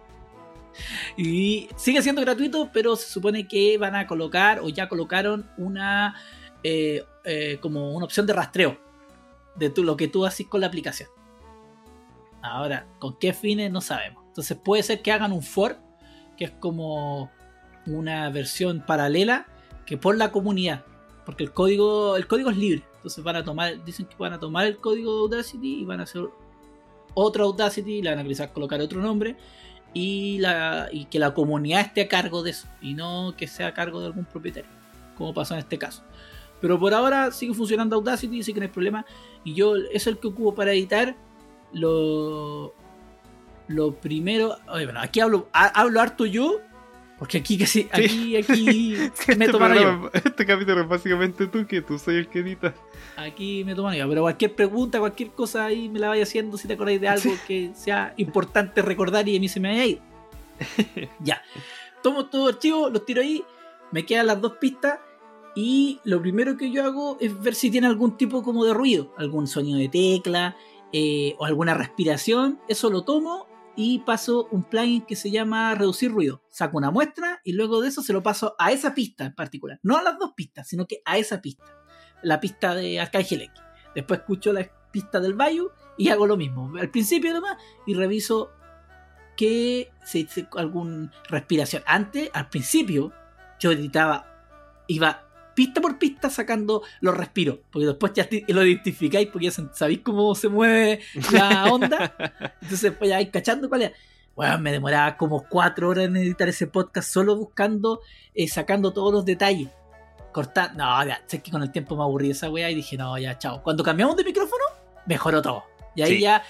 B: Y sigue siendo gratuito, pero se supone que van a colocar o ya colocaron una eh, eh, como una opción de rastreo de lo que tú haces con la aplicación. Ahora, con qué fines no sabemos. Entonces puede ser que hagan un for, que es como una versión paralela que por la comunidad, porque el código el código es libre. Entonces van a tomar, dicen que van a tomar el código de Audacity y van a hacer otro Audacity, le van a quizás colocar otro nombre y que la comunidad esté a cargo de eso y no que sea a cargo de algún propietario, como pasó en este caso. Pero por ahora sigue funcionando Audacity, sí que no hay problema. Y yo es el que ocupo para editar. Lo, lo primero. oye, bueno, aquí hablo, ha- hablo harto yo Porque aquí casi, aquí, aquí
C: Sí,
B: me
C: este,
B: tomaron yo.
C: este capítulo es básicamente tú, que tú soy el que edita.
B: Aquí me toman yo. Pero cualquier pregunta, cualquier cosa ahí me la vaya haciendo si te acordáis de algo que sea importante recordar y a mí se me vaya a ir. ya. Tomo todo el archivo, los tiro ahí, me quedan las dos pistas y lo primero que yo hago es ver si tiene algún tipo como de ruido, algún sonido de tecla eh, o alguna respiración. Eso lo tomo y paso un plugin que se llama reducir ruido. Saco una muestra y luego de eso se lo paso a esa pista en particular. No a las dos pistas, sino que a esa pista la pista de Arcángel X. Después escucho la pista del Bayou y hago lo mismo. Al principio nomás y reviso que si si algún respiración. Antes, al principio, yo editaba, iba pista por pista sacando los respiros, porque después ya lo identificáis porque ya sabéis cómo se mueve la onda. Entonces, pues ya vais cachando cuál es. Bueno, me demoraba como cuatro horas en editar ese podcast solo buscando, eh, sacando todos los detalles cortar. No, ya, sé que con el tiempo me aburrí esa weá y dije, no, ya, chao. Cuando cambiamos de micrófono, mejoró todo. Y ahí
C: Sí.
B: ya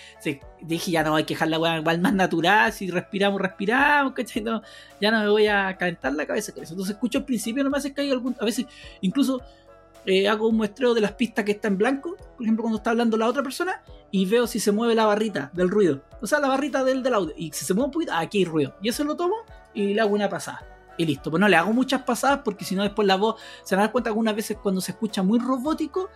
B: dije, ya no hay que dejar la weá igual más natural. Si respiramos, respiramos, ¿cachai? No, ya no me voy a calentar la cabeza con eso. Entonces escucho al principio, nomás es que hay algún. A veces, incluso eh, hago un muestreo de las pistas que está en blanco. Por ejemplo, cuando está hablando la otra persona. Y veo si se mueve la barrita del ruido. O sea, la barrita del, del audio. Y si se mueve un poquito, ah, aquí hay ruido. Y eso lo tomo y le hago una pasada. Y listo. Pues no le hago muchas pasadas porque si no después la voz se van a dar cuenta algunas veces cuando se escucha muy robótico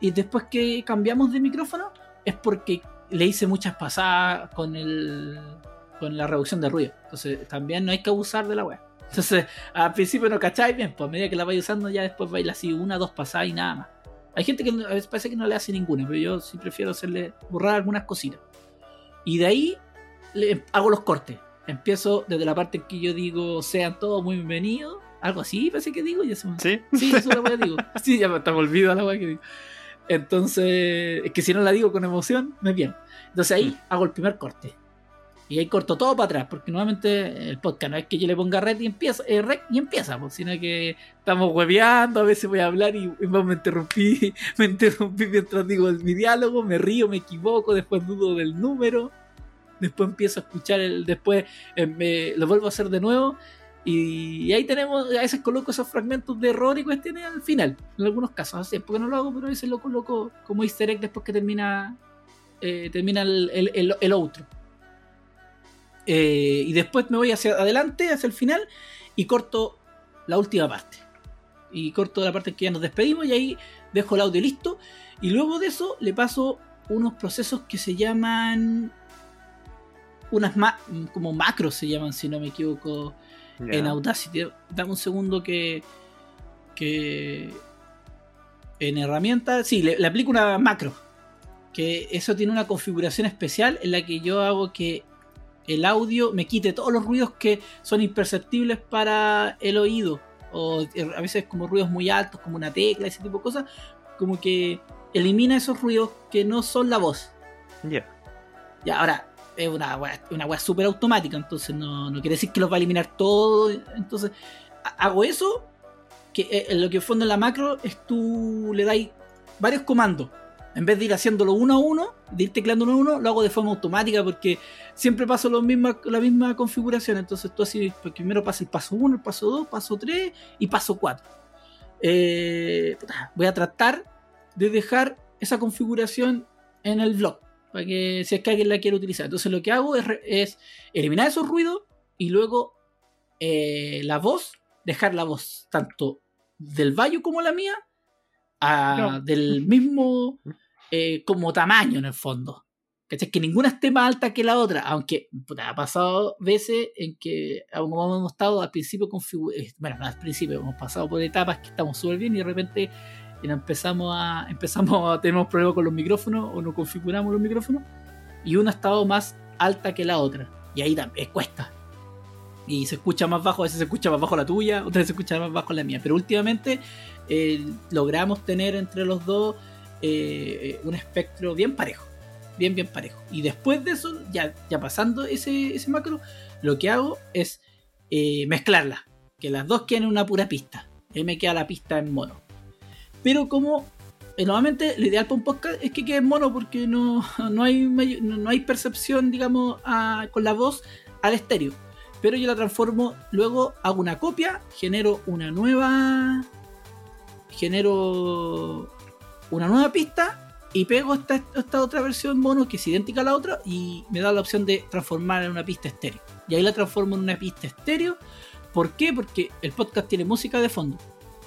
B: y después que cambiamos de micrófono es porque le hice muchas pasadas con el con la reducción de ruido. Entonces también no hay que abusar de la web. Entonces al principio no cacháis bien, pues a medida que la vais usando ya después vais así una, dos pasadas y nada más. Hay gente que a veces parece que no le hace ninguna, pero yo sí prefiero hacerle borrar algunas cositas. Y de ahí le hago los cortes. Empiezo desde la parte que yo digo sean todos muy bienvenidos. Algo así parece que digo. Ya se me-
C: ¿Sí?
B: Sí, eso es la que digo. Sí, ya me está olvido la weá que digo. Entonces, es que si no la digo con emoción, me bien. Entonces ahí hago el primer corte. Y ahí corto todo para atrás, porque nuevamente el podcast no es que yo le ponga red y empieza, eh, rec y empieza, pues, sino que estamos hueveando, a veces voy a hablar y, y me interrumpí, me interrumpí mientras digo mi diálogo, me río, me equivoco, después dudo del número, después empiezo a escuchar el, después eh, me- lo vuelvo a hacer de nuevo y, ahí tenemos, a veces coloco esos fragmentos de error y cuestiones al final, en algunos casos, así, porque no lo hago, pero a veces lo coloco como easter egg después que termina, eh, termina el, el, outro. Eh, y después me voy hacia adelante, hacia el final, y corto la última parte. Y corto la parte que ya nos despedimos y ahí dejo el audio listo. Y luego de eso le paso unos procesos que se llaman... Unas como macros se llaman, si no me equivoco, En Audacity. Dame un segundo que. que en herramientas. Sí, le, le aplico una macro. Que eso tiene una configuración especial en la que yo hago que el audio me quite todos los ruidos que son imperceptibles para el oído. O a veces como ruidos muy altos, como una tecla, ese tipo de cosas. Como que elimina esos ruidos que no son la voz.
C: Ya.
B: Ya, ahora, es una wea, una súper automática, entonces no, no quiere decir que los va a eliminar todo. Entonces, ha- hago eso, que eh, en lo que fondo en la macro es tú le dais varios comandos. En vez de ir haciéndolo uno a uno, de ir tecleando uno a uno, lo hago de forma automática porque siempre paso lo misma, la misma configuración. Entonces tú así, pues, primero pasa el paso 1, el paso 2, paso 3 y paso 4. voy a tratar de dejar esa configuración en el blog para que si es que alguien la quiere utilizar. Entonces lo que hago es, eliminar esos ruidos y luego eh, la voz, dejar la voz tanto del Bayo como la mía, a-
C: No.
B: del mismo eh, como tamaño en el fondo. ¿Cachai? Que ninguna esté más alta que la otra, aunque puta, ha pasado veces en que como hemos estado al principio eh, bueno, no al principio, hemos pasado por etapas que estamos súper bien y de repente y empezamos a empezamos a tener problemas con los micrófonos o no configuramos los micrófonos y una ha estado más alta que la otra y ahí también cuesta. Y se escucha más bajo a veces se escucha más bajo la tuya otra vez se escucha más bajo la mía pero últimamente eh, logramos tener entre los dos eh, un espectro bien parejo bien bien parejo. Y después de eso ya, ya pasando ese, ese macro lo que hago es eh, mezclarlas que las dos queden en una pura pista ahí me queda la pista en mono pero como eh, nuevamente lo ideal para un podcast es que quede mono porque no, no, hay, no, hay percepción, digamos, con la voz al estéreo. pero yo la transformo, luego hago una copia, genero una nueva. Genero una nueva pista y pego esta, esta otra versión mono que es idéntica a la otra y me da la opción de transformar en una pista estéreo. Y ahí la transformo en una pista estéreo. ¿Por qué? Porque el podcast tiene música de fondo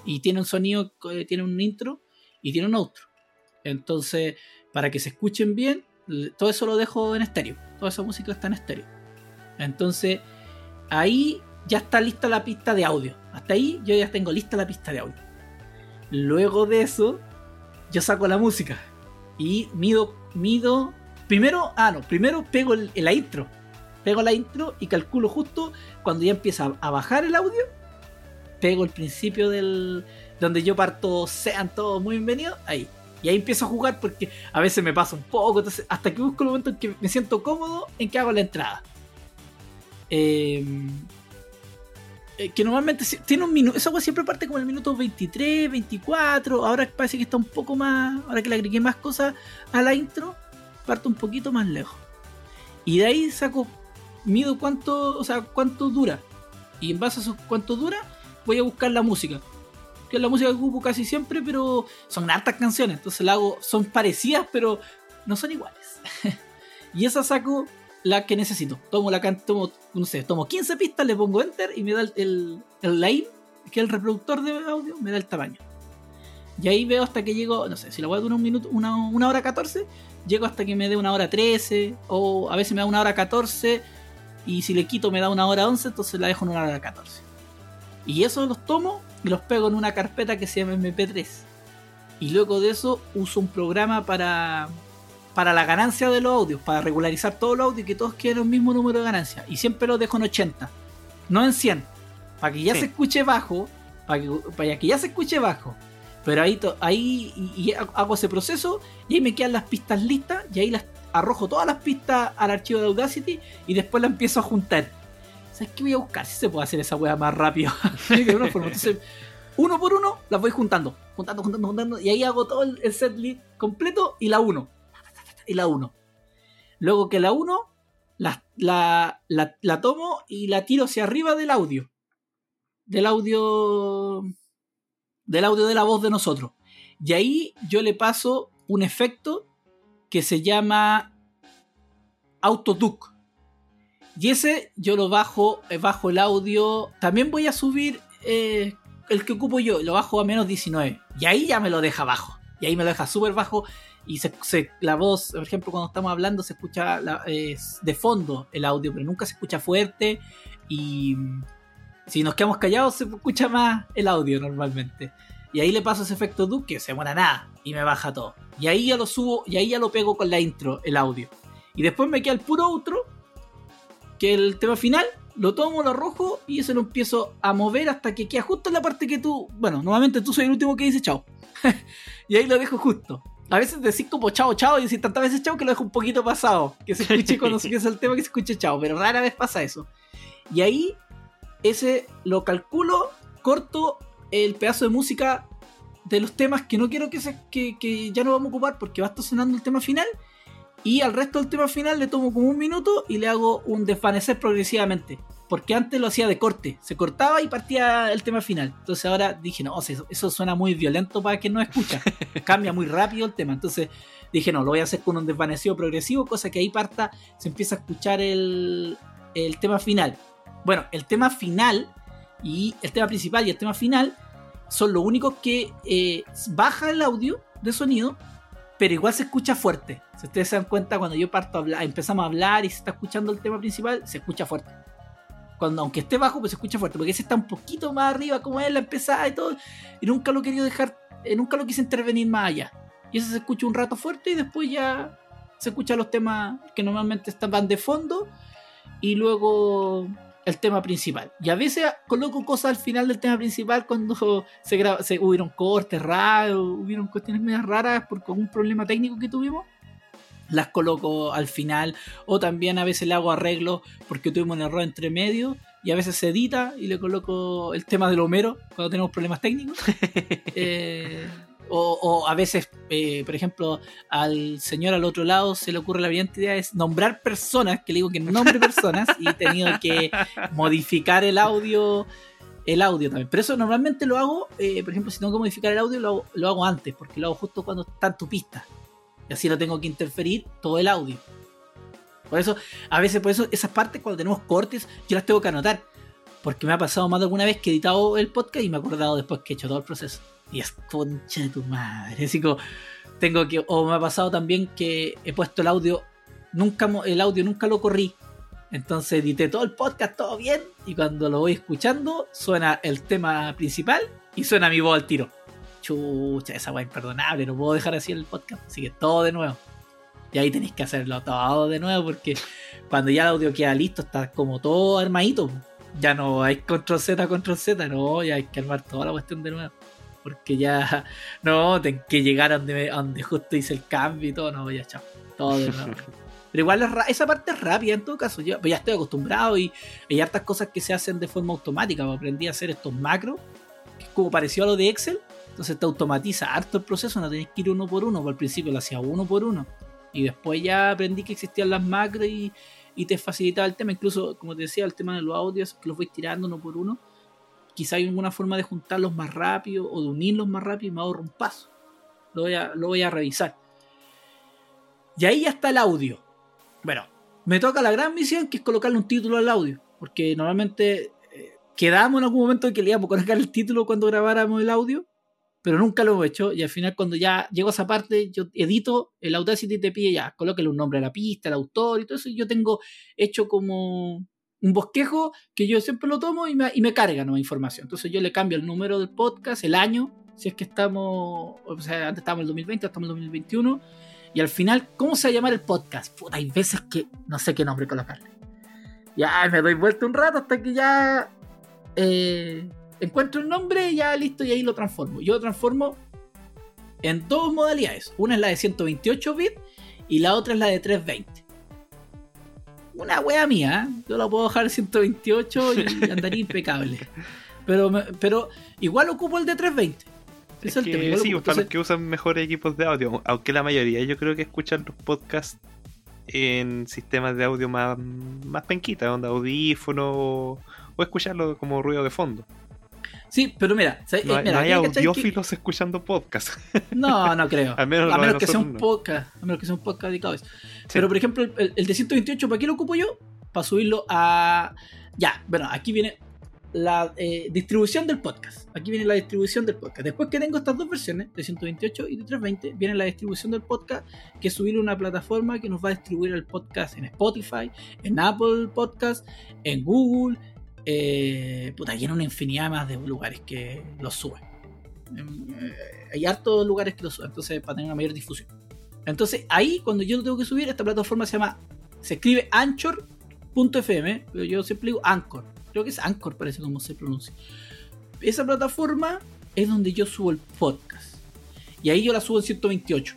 B: y tiene un sonido, eh, tiene un intro y tiene un outro. Entonces, para que se escuchen bien, todo eso lo dejo en estéreo. Toda esa música está en estéreo. Entonces, ahí ya está lista la pista de audio. Hasta ahí yo ya tengo lista la pista de audio. Luego de eso, yo saco la música y mido, mido. Primero, ah, no, primero pego el, la intro. Pego la intro y calculo justo cuando ya empieza a bajar el audio. Pego el principio del. donde yo parto, sean todos muy bienvenidos. Ahí. Y ahí empiezo a jugar porque a veces me pasa un poco. Entonces, hasta que busco el momento en que me siento cómodo en que hago la entrada. Eh, eh, que normalmente tiene un minuto. Esa agua siempre parte como el minuto 23, 24. Ahora parece que está un poco más. Ahora que le agregué más cosas a la intro, parte un poquito más lejos. Y de ahí saco. Mido cuánto. O sea, cuánto dura. Y en base a eso cuánto dura, voy a buscar la música. Que es la música que ocupo casi siempre, pero son hartas canciones. Entonces la hago. Son parecidas, pero no son iguales. y esa saco la que necesito. Tomo la tomo, no sé, tomo 15 pistas, le pongo enter y me da el, el, el line, que es el reproductor de audio, me da el tamaño. Y ahí veo hasta que llego, no sé, si la voy a durar un minuto, una, una hora 14, llego hasta que me dé una hora 13, o a veces me da una hora 14, y si le quito me da una hora 11, entonces la dejo en una hora 14. Y eso los tomo y los pego en una carpeta que se llama MP3. Y luego de eso uso un programa para, para la ganancia de los audios, para regularizar todo el audio y que todos queden el mismo número de ganancia. Y siempre lo dejo en 80, no en 100. Para que ya
C: Sí.
B: se escuche bajo, para que, para que ya se escuche bajo. Pero ahí, to- ahí y, y hago ese proceso y ahí me quedan las pistas listas y ahí las arrojo todas las pistas al archivo de Audacity y después las empiezo a juntar. ¿Sabes qué voy a buscar? Si se puede hacer esa wea más rápido. Entonces, uno por uno las voy juntando, juntando, juntando, juntando. Y ahí hago todo el, setlist completo y la 1. Y la 1. Luego que la 1 la, la, la, la tomo y la tiro hacia arriba del audio. Del audio. Del audio de la voz de nosotros. Y ahí yo le paso un efecto que se llama Autoduck. Y ese yo lo bajo, eh, bajo el audio. También voy a subir eh, el que ocupo yo, lo bajo a menos 19. Y ahí ya me lo deja bajo. Y ahí me lo deja súper bajo. Y se, la voz, por ejemplo, cuando estamos hablando, se escucha la- de fondo el audio, pero nunca se escucha fuerte. Y si nos quedamos callados, se escucha más el audio normalmente. Y ahí le paso ese efecto Duke que se muera nada y me baja todo. Y ahí ya lo subo y ahí ya lo pego con la intro, el audio. Y después me queda el puro outro, que el tema final, lo tomo, lo arrojo y eso lo empiezo a mover hasta que queda justo en la parte que tú. Bueno, nuevamente tú soy el último que dice chao. y ahí lo dejo justo. A veces decís como chao, chao, y decís tantas veces chao que lo dejo un poquito pasado. Que se escuche cuando se empieza el tema, que se escuche chao. Pero rara vez pasa eso. Y ahí, ese lo calculo, corto el pedazo de música de los temas que no quiero que, se, que, que ya no vamos a ocupar porque va a estar sonando el tema final. Y al resto del tema final le tomo como un minuto y le hago un desvanecer progresivamente. Porque antes lo hacía de corte, se cortaba y partía el tema final. Entonces ahora dije, no, o sea, eso, suena muy violento para quien no escucha. Cambia muy rápido el tema. Entonces dije, no, lo voy a hacer con un desvanecido progresivo, cosa que ahí parta, se empieza a escuchar el, el tema final. Bueno, el tema final y el tema principal y el tema final son los únicos que eh, baja el audio de sonido, pero igual se escucha fuerte. Si ustedes se dan cuenta, cuando yo parto a hablar, empezamos a hablar y se está escuchando el tema principal, se escucha fuerte. Cuando, aunque esté bajo, pues se escucha fuerte, porque ese está un poquito más arriba, como es la empezada y todo, y nunca lo he querido dejar, eh, nunca lo quise intervenir más allá. Y ese se escucha un rato fuerte y después ya se escuchan los temas que normalmente están van de fondo y luego el tema principal. Y a veces coloco cosas al final del tema principal cuando se, graba, se hubieron cortes raros, hubieron cuestiones medias raras por algún problema técnico que tuvimos. Las coloco al final. O también a veces le hago arreglo porque tuvimos un error entre medio. Y a veces se edita y le coloco el tema del Homero cuando tenemos problemas técnicos. Eh, O, o a veces, eh, por ejemplo, al señor al otro lado se le ocurre la brillante idea es nombrar personas, que le digo que nombre personas, y he tenido que modificar el audio el audio también. Pero eso normalmente lo hago, eh, por ejemplo, si tengo que modificar el audio, lo hago, lo hago antes, porque lo hago justo cuando está en tu pista. Y así no tengo que interferir todo el audio. Por eso, a veces, por eso, esas partes cuando tenemos cortes, yo las tengo que anotar. Porque me ha pasado más de alguna vez que he editado el podcast y me he acordado después que he hecho todo el proceso. Y es concha de tu madre. Así como, tengo que. O me ha pasado también que he puesto el audio. Nunca el audio nunca lo corrí. Entonces edité todo el podcast, todo bien. Y cuando lo voy escuchando, suena el tema principal y suena mi voz al tiro. Chucha, esa weá imperdonable. No puedo dejar así el podcast. Así que todo de nuevo. Y ahí tenéis que hacerlo todo de nuevo porque cuando ya el audio queda listo, está como todo armadito. Ya no hay control Z, control Z, no, ya hay que armar toda la cuestión de nuevo. Porque ya, no, tengo que llegar a donde, me- a donde justo hice el cambio y todo, no, ya chao. Todo de nuevo. Pero igual esa parte es rápida en todo caso. Yo pues ya estoy acostumbrado y hay hartas cosas que se hacen de forma automática. pues Aprendí a hacer estos macros, que es como parecido a lo de Excel. Entonces te automatiza harto el proceso, no tenés que ir uno por uno. Por al principio lo hacía uno por uno. Y después ya aprendí que existían las macros y, y te facilitaba el tema. Incluso, como te decía, el tema de los audios, que los voy tirando uno por uno. Quizá hay alguna forma de juntarlos más rápido o de unirlos más rápido y me ahorro un paso. Lo voy a, lo voy a revisar. Y ahí ya está el audio. Bueno, me toca la gran misión que es colocarle un título al audio. Porque normalmente eh, quedamos en algún momento que le íbamos a colocar el título cuando grabáramos el audio. Pero nunca lo hemos hecho. Y al final, cuando ya llego a esa parte, yo edito, el Audacity te pide ya, colóquele un nombre a la pista, el autor y todo eso. Y yo tengo hecho como un bosquejo que yo siempre lo tomo y me, y me carga nueva información. Entonces yo le cambio el número del podcast, el año, si es que estamos, o sea, antes estábamos en el 2020, ahora estamos en el 2021. Y al final, ¿cómo se va a llamar el podcast? Puta, hay veces que no sé qué nombre colocarle. Ya me doy vuelta un rato hasta que ya eh, encuentro el nombre y ya listo y ahí lo transformo. Yo lo transformo en dos modalidades. Una es la de 128 bits y la otra es la de 320. Una wea mía, ¿eh? yo la puedo en 128 y andaría impecable. Pero, pero igual ocupo el de 320. Ese
C: Es
B: es el tema,
C: que
B: igual
C: sí, para los que usan mejores equipos de audio, aunque la mayoría yo creo que escuchan los podcasts en sistemas de audio más, más penquita, onda audífono o escucharlo como ruido de fondo.
B: Sí, pero mira, ¿sabes?
C: No hay,
B: mira,
C: no hay
B: aquí, ¿cachai? Que-
C: audiófilos escuchando podcasts.
B: No, no creo.
C: Menos
B: a menos que sea un
C: no.
B: podcast. A menos que sea un podcast dedicado a eso. Pero por ejemplo, el, el de 128, ¿para qué lo ocupo yo? Para subirlo a. Ya, bueno, aquí viene la eh, distribución del podcast. Aquí viene la distribución del podcast. Después que tengo estas dos versiones, de 128 y de 320, viene la distribución del podcast, que es subirlo a una plataforma que nos va a distribuir el podcast en Spotify, en Apple Podcast, en Google, eh, puta, en una infinidad más de lugares que los suben. Em, eh, hay hartos lugares que lo suben, entonces para tener una mayor difusión. Entonces ahí, cuando yo lo tengo que subir, esta plataforma se llama, se escribe Anchor.fm, pero yo siempre digo Anchor. Creo que es Anchor, parece como se pronuncia. Esa plataforma es donde yo subo el podcast. Y ahí yo la subo en 128.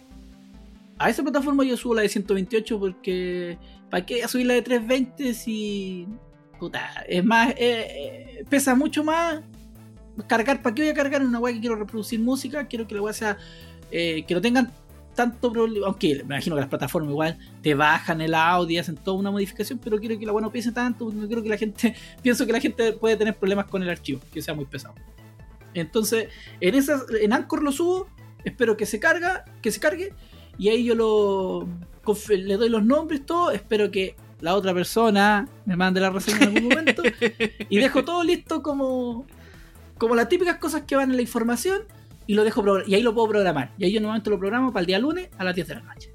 B: A esa plataforma yo subo la de 128 porque... ¿Para qué subir la de 320 si... Es más... eh, eh, pesa mucho más cargar, ¿para qué voy a cargar una weá que quiero reproducir música? Quiero que la weá sea, eh, que no tengan tanto problema, aunque me imagino que las plataformas igual te bajan el audio y hacen toda una modificación, pero quiero que la weá no pese tanto, no quiero que la gente, pienso que la gente puede tener problemas con el archivo, que sea muy pesado. Entonces, en esas, en Anchor lo subo, espero que se carga, que se cargue, y ahí yo lo le doy los nombres, todo, espero que la otra persona me mande la reseña en algún momento, y dejo todo listo como como las típicas cosas que van en la información y lo dejo y ahí lo puedo programar. Y ahí yo normalmente lo programo para el día lunes a las 10 de la noche.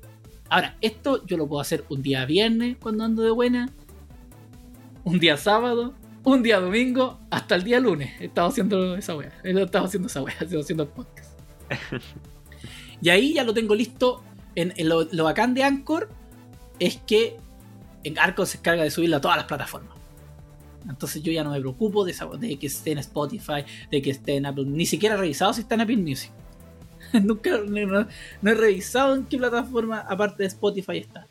B: Ahora, esto yo lo puedo hacer un día viernes cuando ando de buena, un día sábado, un día domingo, hasta el día lunes. He estado haciendo esa wea. He estado haciendo esa wea, he estado haciendo el podcast. y ahí ya lo tengo listo. En, en lo, lo bacán de Anchor es que Anchor se encarga de subirlo a todas las plataformas. Entonces yo ya no me preocupo de, que esté en Spotify, de que esté en Apple. Ni siquiera he revisado si está en Apple Music. Nunca no, he revisado en qué plataforma aparte de Spotify está.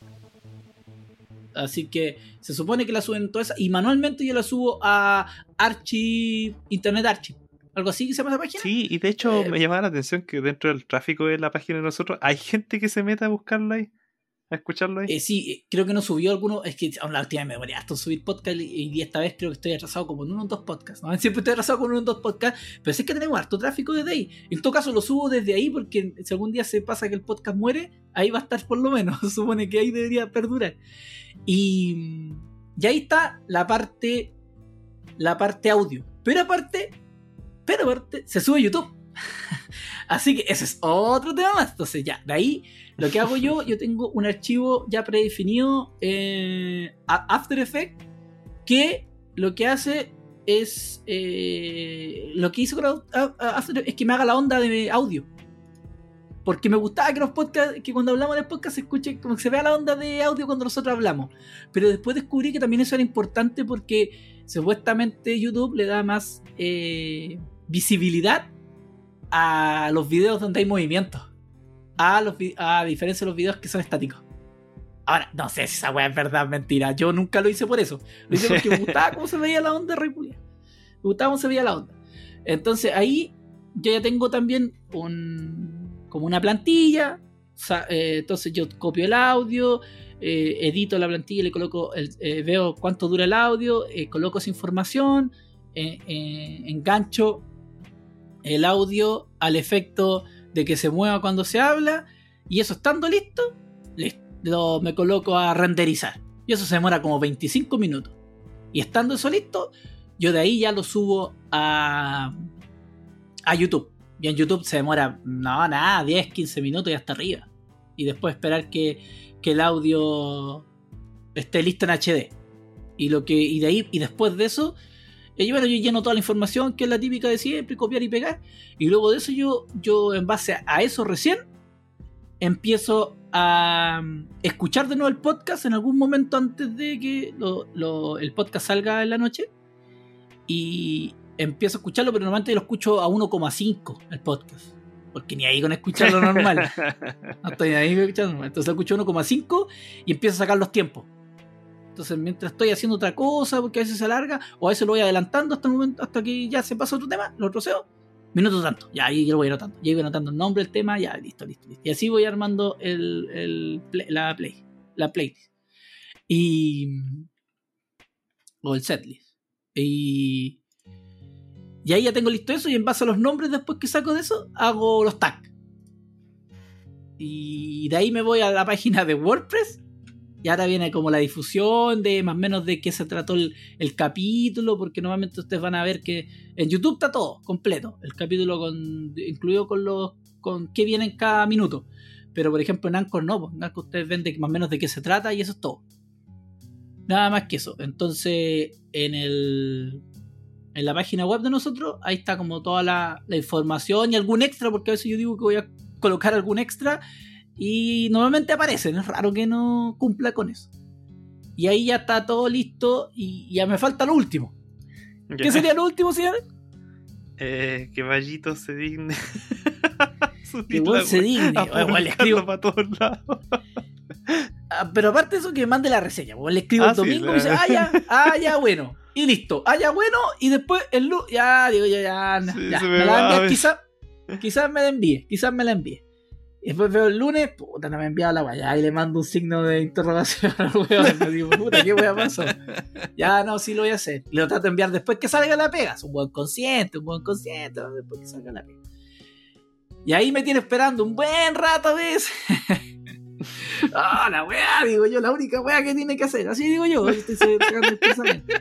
B: Así que se supone que la suben todas esas. Y manualmente yo la subo a Archive, Internet Archive. algo así que se llama esa página.
C: Sí, y de hecho
B: Eh,
C: me llamaba la atención que dentro del tráfico de la página de nosotros hay gente que se mete a buscarlo ahí, escucharlo ahí.
B: Eh, sí, eh, creo que no subió alguno. Es que aún la última vez me harto en subir podcast y, y esta vez creo que estoy atrasado como en uno o dos podcasts. ¿no? Siempre estoy atrasado con uno o dos podcasts, pero sí es que tenemos harto tráfico desde ahí. En todo caso, lo subo desde ahí porque si algún día se pasa que el podcast muere, ahí va a estar por lo menos. Supone que ahí debería perdurar. Y, y ahí está la parte, la parte audio. Pero aparte, pero aparte, se sube a YouTube. Así que ese es otro tema más. Entonces, ya, de ahí lo que hago yo, yo tengo un archivo ya predefinido eh, After Effects que lo que hace es eh, lo que hizo con After Effects es que me haga la onda de audio. Porque me gustaba que los podcasts, que cuando hablamos de podcast se escuche, como que se vea la onda de audio cuando nosotros hablamos. Pero después descubrí que también eso era importante porque supuestamente YouTube le da más eh, visibilidad a los videos donde hay movimiento. A, los, a diferencia de los videos que son estáticos. Ahora, no sé si esa weá es verdad o mentira. Yo nunca lo hice por eso. Lo hice porque me gustaba cómo se veía la onda re culia. Me gustaba cómo se veía la onda. Entonces ahí yo ya tengo también un como una plantilla. o sea, eh, entonces yo copio el audio, eh, edito la plantilla, le coloco, el- eh, veo cuánto dura el audio, coloco esa información, engancho el audio al efecto de que se mueva cuando se habla y eso estando listo, listo, lo- me coloco a renderizar. Y eso se demora como 25 minutos. Y estando eso listo, yo de ahí ya lo subo a, a YouTube. Y en YouTube se demora, no, nada, 10, 15 minutos y hasta arriba. Y después esperar que, que el audio esté listo en HD. Y lo que, y de ahí, y después de eso, eh, bueno, yo lleno toda la información, que es la típica de siempre, copiar y pegar. Y luego de eso yo, yo en base a, eso recién, empiezo a mm, escuchar de nuevo el podcast en algún momento antes de que lo- lo- el podcast salga en la noche. Y empiezo a escucharlo, pero normalmente lo escucho a 1,5 el podcast. Porque ni ahí con escucharlo normal. No estoy ahí escuchando. Entonces lo escucho a 1,5 y empiezo a sacar los tiempos. Entonces, mientras estoy haciendo otra cosa, porque a veces se alarga, o a veces lo voy adelantando hasta el momento, hasta que ya se pasa otro tema, lo troceo, minuto tanto, ya ahí lo voy anotando, ya voy anotando el nombre, el tema, ya, listo, listo, listo. Y así voy armando el, la play, la playlist. Y. O el setlist. Y. Y ahí ya tengo listo eso, y en base a los nombres después que saco de eso, hago los tags. Y de ahí me voy a la página de WordPress. Y ahora viene como la difusión de más o menos de qué se trató el, capítulo, porque normalmente ustedes van a ver que en YouTube está todo completo, el capítulo con, incluido con los con qué viene en cada minuto. Pero por ejemplo en Anchor no, pues, en Anchor ustedes ven de más o menos de qué se trata y eso es todo. Nada más que eso. Entonces en el en la página web de nosotros, ahí está como toda la información y algún extra, porque a veces yo digo que voy a colocar algún extra y normalmente aparecen, es raro que no cumpla con eso. Y ahí ya está todo listo y ya me falta lo último. ¿Qué
C: Ya.
B: sería lo último, señores?
C: Eh, que Vallito se digne.
B: Que weón se digne.
C: A
B: le escribo-
C: para todos lados.
B: Ah, pero aparte de eso, que mande la reseña. weón. le escribo
C: Ah,
B: el domingo
C: la-
B: y dice, ah, ya, ah, ya, bueno. Y listo, ah, ya, bueno. Y después el lunes, ya, digo, ya, ya,
C: Sí,
B: ya, me
C: me
B: la
C: va a
B: envía,
C: ver.
B: quizás quizás me la envíe, quizás me la envíe. Y después veo el lunes, puta, no me enviado la weá. Y le mando un signo de interrogación al weón. Le digo, puta, ¿qué weá pasó? Ya, no, sí lo voy a hacer. Y lo trato de enviar después que salga la pega. Es un buen consciente, un buen consciente, después que salga la pega. Y ahí me tiene esperando un buen rato a veces. Ah, la weá, digo yo, la única weá que tiene que hacer. Así digo yo, estoy sacando el pensamiento.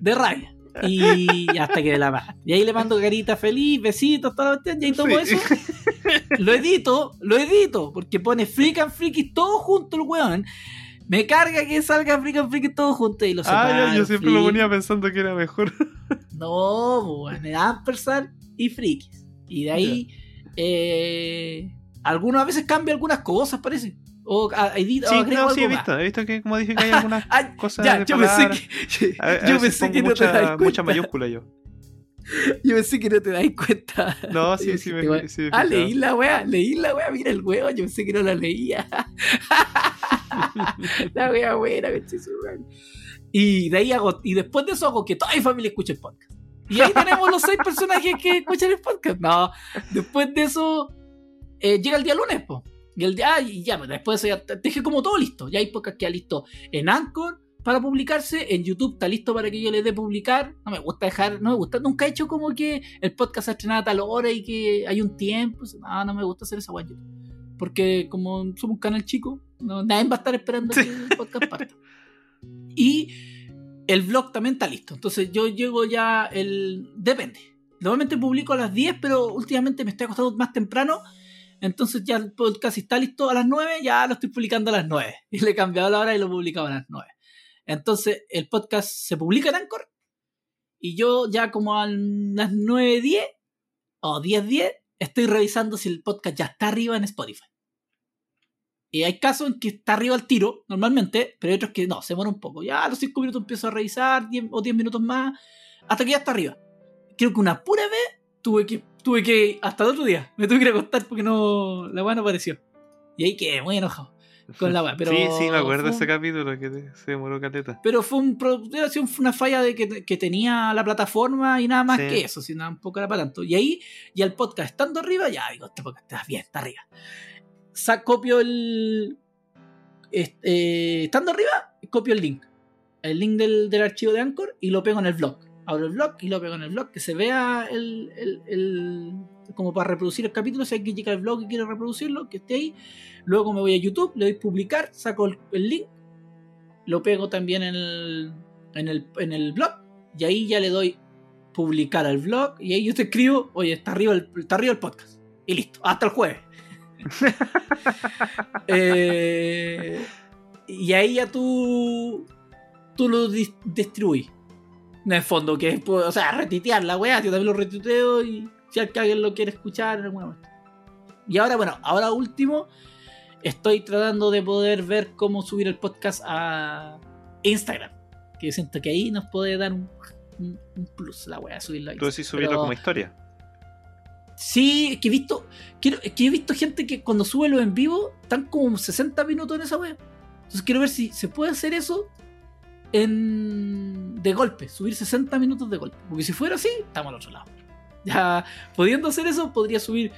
B: De rabia. Y hasta que la va. Y ahí le mando carita feliz, besitos, toda la cuestión, y ahí tomo
C: Sí.
B: eso. Lo edito, lo edito, porque pone Freak and Freaky todo junto el weón. Me carga que salga Freak and Freaky todo junto y lo
C: Ah,
B: separo.
C: ya, yo siempre lo ponía pensando que era mejor.
B: No, pues, bueno, Ampersand y Frikis. Y de ahí, eh, algunas veces cambia algunas cosas, parece. O a- edita o
C: Sí,
B: agrega
C: no, sí, he visto. He visto que, como dije, que hay algunas
B: Ay,
C: cosas
B: ya,
C: de
B: yo pensé que,
C: A- a
B: yo pensé que no te das cuenta.
C: mucha mayúscula yo.
B: Yo pensé que no te das cuenta.
C: No, sí, sí, me- sí me
B: Ah, leí la weá, leí la weá, mira el huevo, yo pensé que no la leía. la weá buena. Y de ahí hago, y después de eso hago que toda mi familia escuche el podcast. Y ahí tenemos los seis personajes que escuchan el podcast. No, después de eso, eh, llega el día lunes, po. Y el día, ah, y ya, pues, después de ya dejé como todo listo. Ya hay podcast que ya listo en Anchor para publicarse, en YouTube está listo para que yo le dé publicar. No me gusta dejar, no me gusta, nunca he hecho como que el podcast se estrena a tal hora y que hay un tiempo. No, no me gusta hacer esa guay. Porque como somos un canal chico, no, nadie va a estar esperando que el podcast parta. Y el vlog también está listo. Entonces yo llego ya el... Depende. Normalmente publico a las 10, pero últimamente me estoy acostando más temprano. Entonces ya el podcast está listo a las 9, ya lo estoy publicando a las 9. Y le he cambiado la hora y lo publicaba a las 9. Entonces el podcast se publica en Anchor. Y yo ya como a las 9.10 o 10.10 estoy revisando si el podcast ya está arriba en Spotify. Y hay casos en que está arriba al tiro, normalmente, pero hay otros que no, se demora un poco. Ya a los 5 minutos empiezo a revisar, 10 o 10 minutos más, hasta que ya está arriba. Creo que una pura vez tuve que, tuve que, hasta el otro día, me tuve que ir a acostar porque no, la weá no apareció. Y ahí quedé muy enojado con la weá. Pero
C: sí, sí, me acuerdo de
B: fue
C: ese capítulo que te- se demoró caleta.
B: Pero fue, un, sido una falla de que, que tenía la plataforma y nada más
C: Sí.
B: que eso, si nada, un poco era para tanto. Y ahí, ya el podcast estando arriba, ya digo, este podcast está bien, está arriba. Sa copio el. este, eh, estando arriba, copio el link. El link del, del archivo de Anchor y lo pego en el blog. Abro el blog y lo pego en el blog, que se vea el, el- el- como para reproducir el capítulo. Si alguien llega al blog y quiere reproducirlo, que esté ahí. Luego me voy a YouTube, le doy publicar, saco el, el link, lo pego también en el, en, el, en el blog y ahí ya le doy publicar al blog y ahí yo te escribo, oye, está arriba el, está arriba el podcast. Y listo, hasta el jueves. Eh, y ahí ya tú, tú lo dis- distribuís. En el fondo, que es, o sea, retitear la weá, yo también lo retuiteo y si alguien lo quiere escuchar en alguna momento. Y ahora, bueno, ahora último, estoy tratando de poder ver cómo subir el podcast a Instagram. Que yo siento que ahí nos puede dar un, un- un plus la weá, subirlo ahí.
C: Tú decís subirlo
B: Pero-
C: como historia.
B: Sí, es que he visto. Quiero, es que he visto gente que cuando sube los en vivo están como 60 minutos en esa web. Entonces quiero ver si se puede hacer eso en de golpe, subir 60 minutos de golpe. Porque si fuera así, estamos al otro lado. Ya pudiendo hacer eso, podría subir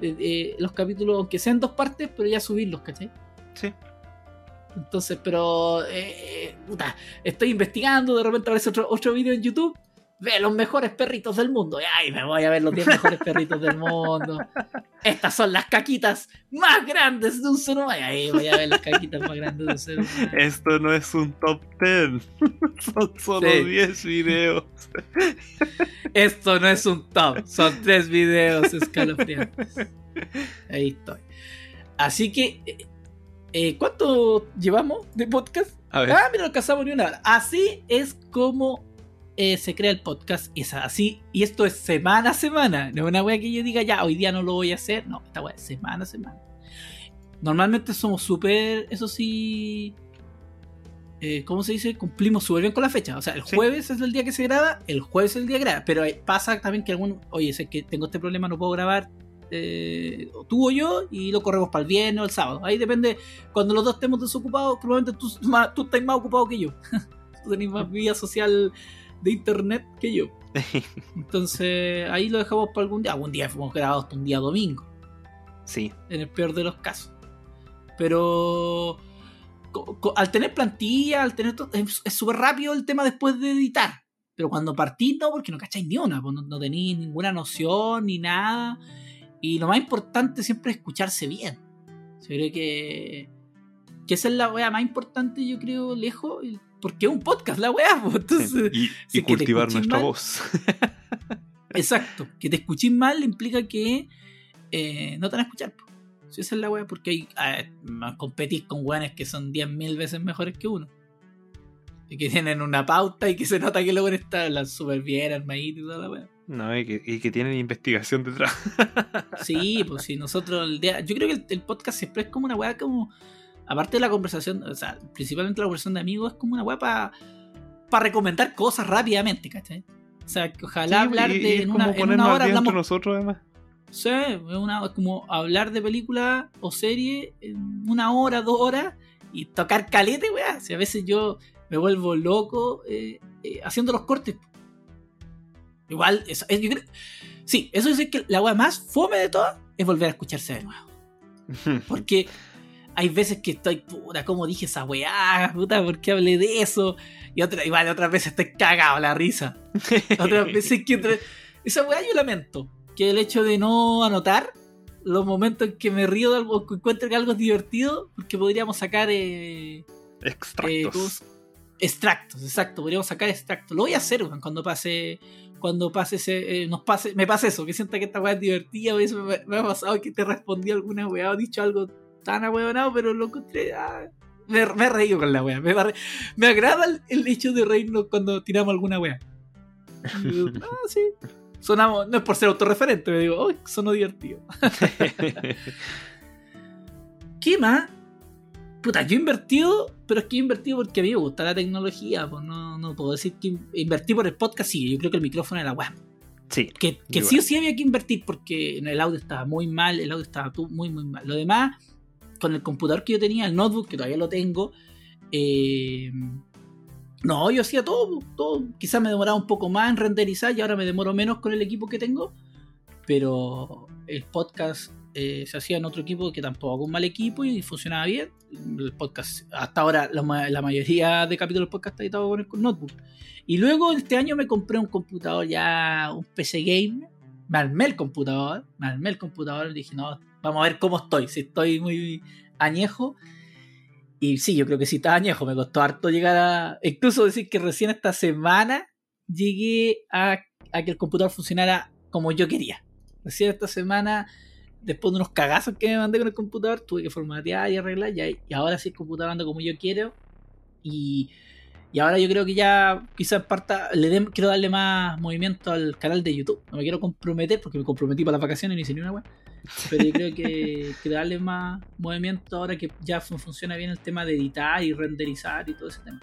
B: eh, eh, los capítulos, aunque sean dos partes, pero ya subirlos, ¿cachai?
C: Sí.
B: Entonces, pero eh, puta, estoy investigando, de repente aparece otro, otro video en YouTube. Ve los mejores perritos del mundo. Y ay, me voy a ver los 10 mejores perritos del mundo. Estas son las caquitas más grandes de un ser humano. Y ahí voy a ver las caquitas más grandes de un ser humano.
C: Esto no es un top 10. Son solo
B: Sí.
C: 10 videos.
B: Esto no es un top, son tres videos escalofriantes. Ahí estoy. Así que, eh, eh, ¿cuánto llevamos de podcast?
C: A ver.
B: Ah, mira, no alcanzamos ni una hora. Así es como eh, se crea el podcast. Es así. Y esto es semana a semana. No es una wea que yo diga, ya, hoy día no lo voy a hacer. No, esta wea es semana a semana. Normalmente somos súper, eso sí. eh, ¿Cómo se dice? Cumplimos súper bien con la fecha. O sea, el
C: Sí.
B: jueves es el día que se graba, el jueves es el día que graba. Pero pasa también que algún. Oye, sé que tengo este problema, no puedo grabar. eh, o tú o yo, y lo corremos para el viernes o el sábado. Ahí depende cuando los dos estemos desocupados, probablemente tú, tú estás más ocupado que yo. tú tenés más vida social de internet que yo. Entonces ahí lo dejamos para algún día. Algún día hemos grabado hasta un día domingo,
C: Sí.
B: en el peor de los casos. Pero al tener plantilla, al tener todo, es súper rápido el tema después de editar. Pero cuando partís, no, porque no cacháis ni una, no, no tenéis ninguna noción ni nada. Y lo más importante siempre es escucharse bien. Yo creo que, que esa es la wea más importante, yo creo, lejos. Porque es un podcast, la wea. pues, Entonces,
C: Y,
B: si
C: cultivar nuestra
B: mal-
C: voz.
B: Exacto. Que te escuches mal implica que eh, no te van a escuchar. po. Si esa es la wea, porque hay, más competís con weones que son 10.000 veces mejores que uno. Y que tienen una pauta y que se nota que los weones hablan súper bien, armaditos y toda la wea.
C: No, y que, y que tienen investigación detrás.
B: Sí, pues sí, nosotros el día- Yo creo que el, el podcast siempre es como una weá como. Aparte de la conversación, o sea, principalmente la conversación de amigos, es como una weá para recomendar cosas rápidamente, ¿cachai? O sea, que ojalá
C: Sí,
B: hablar de. En una, en hora hablamos
C: nosotros, además.
B: Sí, es una, es como hablar de película o serie en una hora, dos horas y tocar calete, weá. Si a veces yo me vuelvo loco eh, eh, haciendo los cortes. Igual, eso, es- yo creo- sí, eso es que la weá más fome de todas es volver a escucharse de nuevo. Porque hay veces que estoy, puta, ¿cómo dije esa weá? Puta, ¿por qué hablé de eso? Y otra, igual, otras veces estoy cagado la risa. Otras veces que otra- esa weá yo lamento. Que el hecho de no anotar los momentos en que me río de algo, que encuentro que algo es divertido, porque podríamos sacar eh, eh,
C: Extractos.
B: ¿cómo se- extractos, exacto, podríamos sacar extractos. Lo voy a hacer weón, cuando pase, cuando pase ese, eh, nos pase, me pase eso, que sienta que esta weá es divertida, y me, me ha pasado que te respondí alguna weá o dicho algo tan ahueonado, pero lo encontré. ah, me, me he reído con la weá. Me, me agrada el, el hecho de reírnos cuando tiramos alguna weá. Y digo, ah, sí. Sonamos, no es por ser autorreferente, me digo, oh, sonó divertido. ¿Qué más? Puta, yo he invertido, pero es que he invertido porque a mí me gusta la tecnología, pues no, no puedo decir que in- invertí por el podcast, sí, yo creo que el micrófono era web.
C: sí.
B: Que, sí o sí había que invertir porque el audio estaba muy mal, el audio estaba muy, muy mal. Lo demás, con el computador que yo tenía, el notebook, que todavía lo tengo, eh, no, yo hacía todo, todo. Quizás me demoraba un poco más en renderizar y ahora me demoro menos con el equipo que tengo, pero el podcast eh, se hacía en otro equipo que tampoco un mal equipo y funcionaba bien. El podcast, hasta ahora, la, la mayoría de capítulos del podcast está editado con el notebook. Y luego este año me compré un computador ya, un PC Game. Me armé el computador, me armé el computador y dije, no, vamos a ver cómo estoy, si estoy muy añejo. Y sí, yo creo que sí estaba añejo, me costó harto llegar a... Incluso decir que recién esta semana llegué a, a que el computador funcionara como yo quería. Recién esta semana, después de unos cagazos que me mandé con el computador, tuve que formatear y arreglar, y, y ahora sí el computador anda como yo quiero. Y, y ahora yo creo que ya quizás parta, le quiero darle más movimiento al canal de YouTube. No me quiero comprometer porque me comprometí para las vacaciones y no hice ni una wea. Pero yo creo que, que darle más movimiento ahora que ya fun- funciona bien el tema de editar y renderizar y todo ese tema.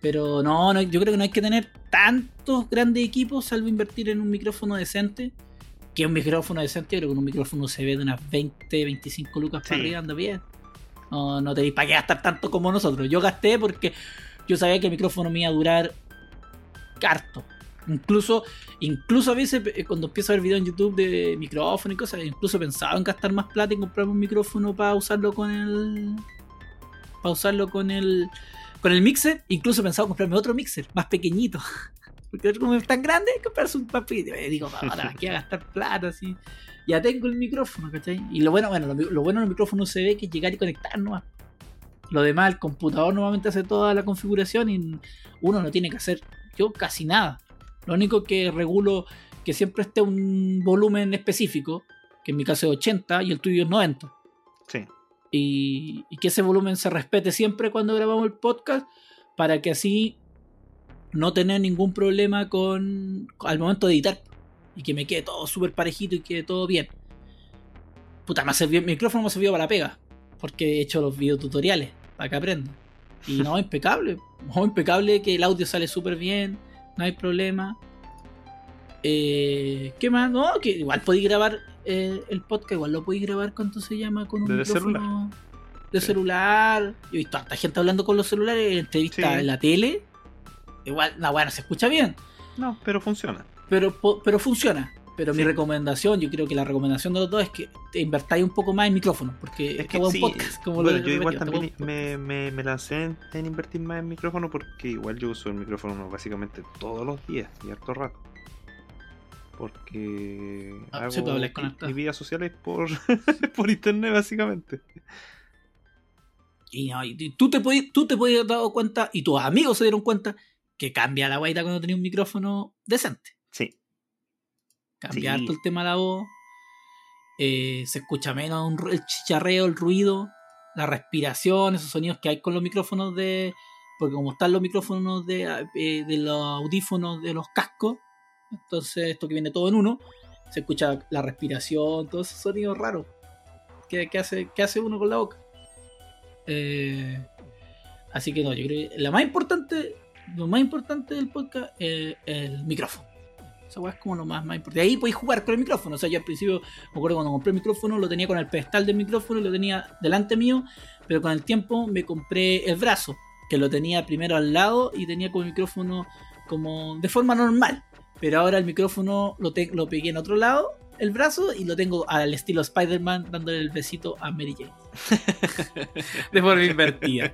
B: Pero no, no, yo creo que no hay que tener tantos grandes equipos salvo invertir en un micrófono decente. Que un micrófono decente, yo creo que un micrófono se ve de unas 20, 25 lucas para
C: Sí.
B: arriba, anda bien. No, no tenéis para qué gastar tanto como nosotros. Yo gasté porque yo sabía que el micrófono me iba a durar harto. Incluso, incluso a veces eh, cuando empiezo a ver videos en YouTube de micrófono y cosas, incluso pensaba en gastar más plata y comprarme un micrófono para usarlo con el. Para usarlo con el. Con el mixer. Incluso pensaba comprarme otro mixer, más pequeñito. Porque como es tan grande, comprarse un pequeño. Y digo, ahora aquí a gastar plata así. Ya tengo el micrófono, ¿cachai? Y lo bueno, bueno, lo, lo bueno del micrófono se ve que es llegar y conectar nomás. Lo demás, el computador normalmente hace toda la configuración y uno no tiene que hacer yo casi nada. Lo único que regulo que siempre esté un volumen específico, que en mi caso es 80 y el tuyo es 90.
C: Sí.
B: Y, y que ese volumen se respete siempre cuando grabamos el podcast para que así no tener ningún problema con al momento de editar y que me quede todo súper parejito y quede todo bien. Puta, me servido, el micrófono me ha servido para la pega, porque he hecho los videotutoriales para que aprenda. Y no, impecable, no, impecable que el audio sale súper bien, no hay problema. Eh, ¿Qué más? No, que igual podéis grabar eh, el podcast, igual lo podéis grabar, ¿cuánto se llama? Con un
C: Desde
B: micrófono de
C: Sí.
B: celular. Yo he visto a tanta gente hablando con los celulares, en entrevistas
C: Sí.
B: en la tele. Igual, no, bueno, se escucha bien,
C: No, pero funciona.
B: pero, pero funciona. Pero mi recomendación, yo creo que la recomendación de los dos es que te invertáis un poco más en micrófono, porque
C: Es que sí,
B: un podcast, como
C: bueno,
B: lo
C: yo igual también me, me, me lancé en, en invertir más en micrófono porque igual yo uso el micrófono básicamente todos los días y harto rato. Porque
B: Ah,
C: hago
B: sí, pues,
C: mis vidas sociales por, por internet básicamente.
B: Y, no, y- tú te podías, tú te haber dado cuenta, y tus amigos se dieron cuenta, que cambia la guaita cuando tenés un micrófono decente.
C: Sí,
B: Cambia
C: Sí.
B: harto el tema de la voz. eh, se escucha menos un el chicharreo, el ruido, la respiración, esos sonidos que hay con los micrófonos de. Porque como están los micrófonos de, eh, de los audífonos de los cascos, entonces esto que viene todo en uno, se escucha la respiración, todos esos sonidos raros que, que hace, que hace uno con la boca. Eh, así que no, yo creo que la más importante, lo más importante del podcast es el micrófono. Esa weá es como lo más, más importante. Ahí podéis jugar con el micrófono. O sea, yo al principio, me acuerdo cuando compré el micrófono, lo tenía con el pedestal del micrófono lo tenía delante mío, pero con el tiempo me compré el brazo, que lo tenía primero al lado y tenía con el micrófono como de forma normal. Pero ahora el micrófono lo, lo pegué en otro lado, el brazo, y lo tengo al estilo Spider-Man dándole el besito a Mary Jane. de forma invertida.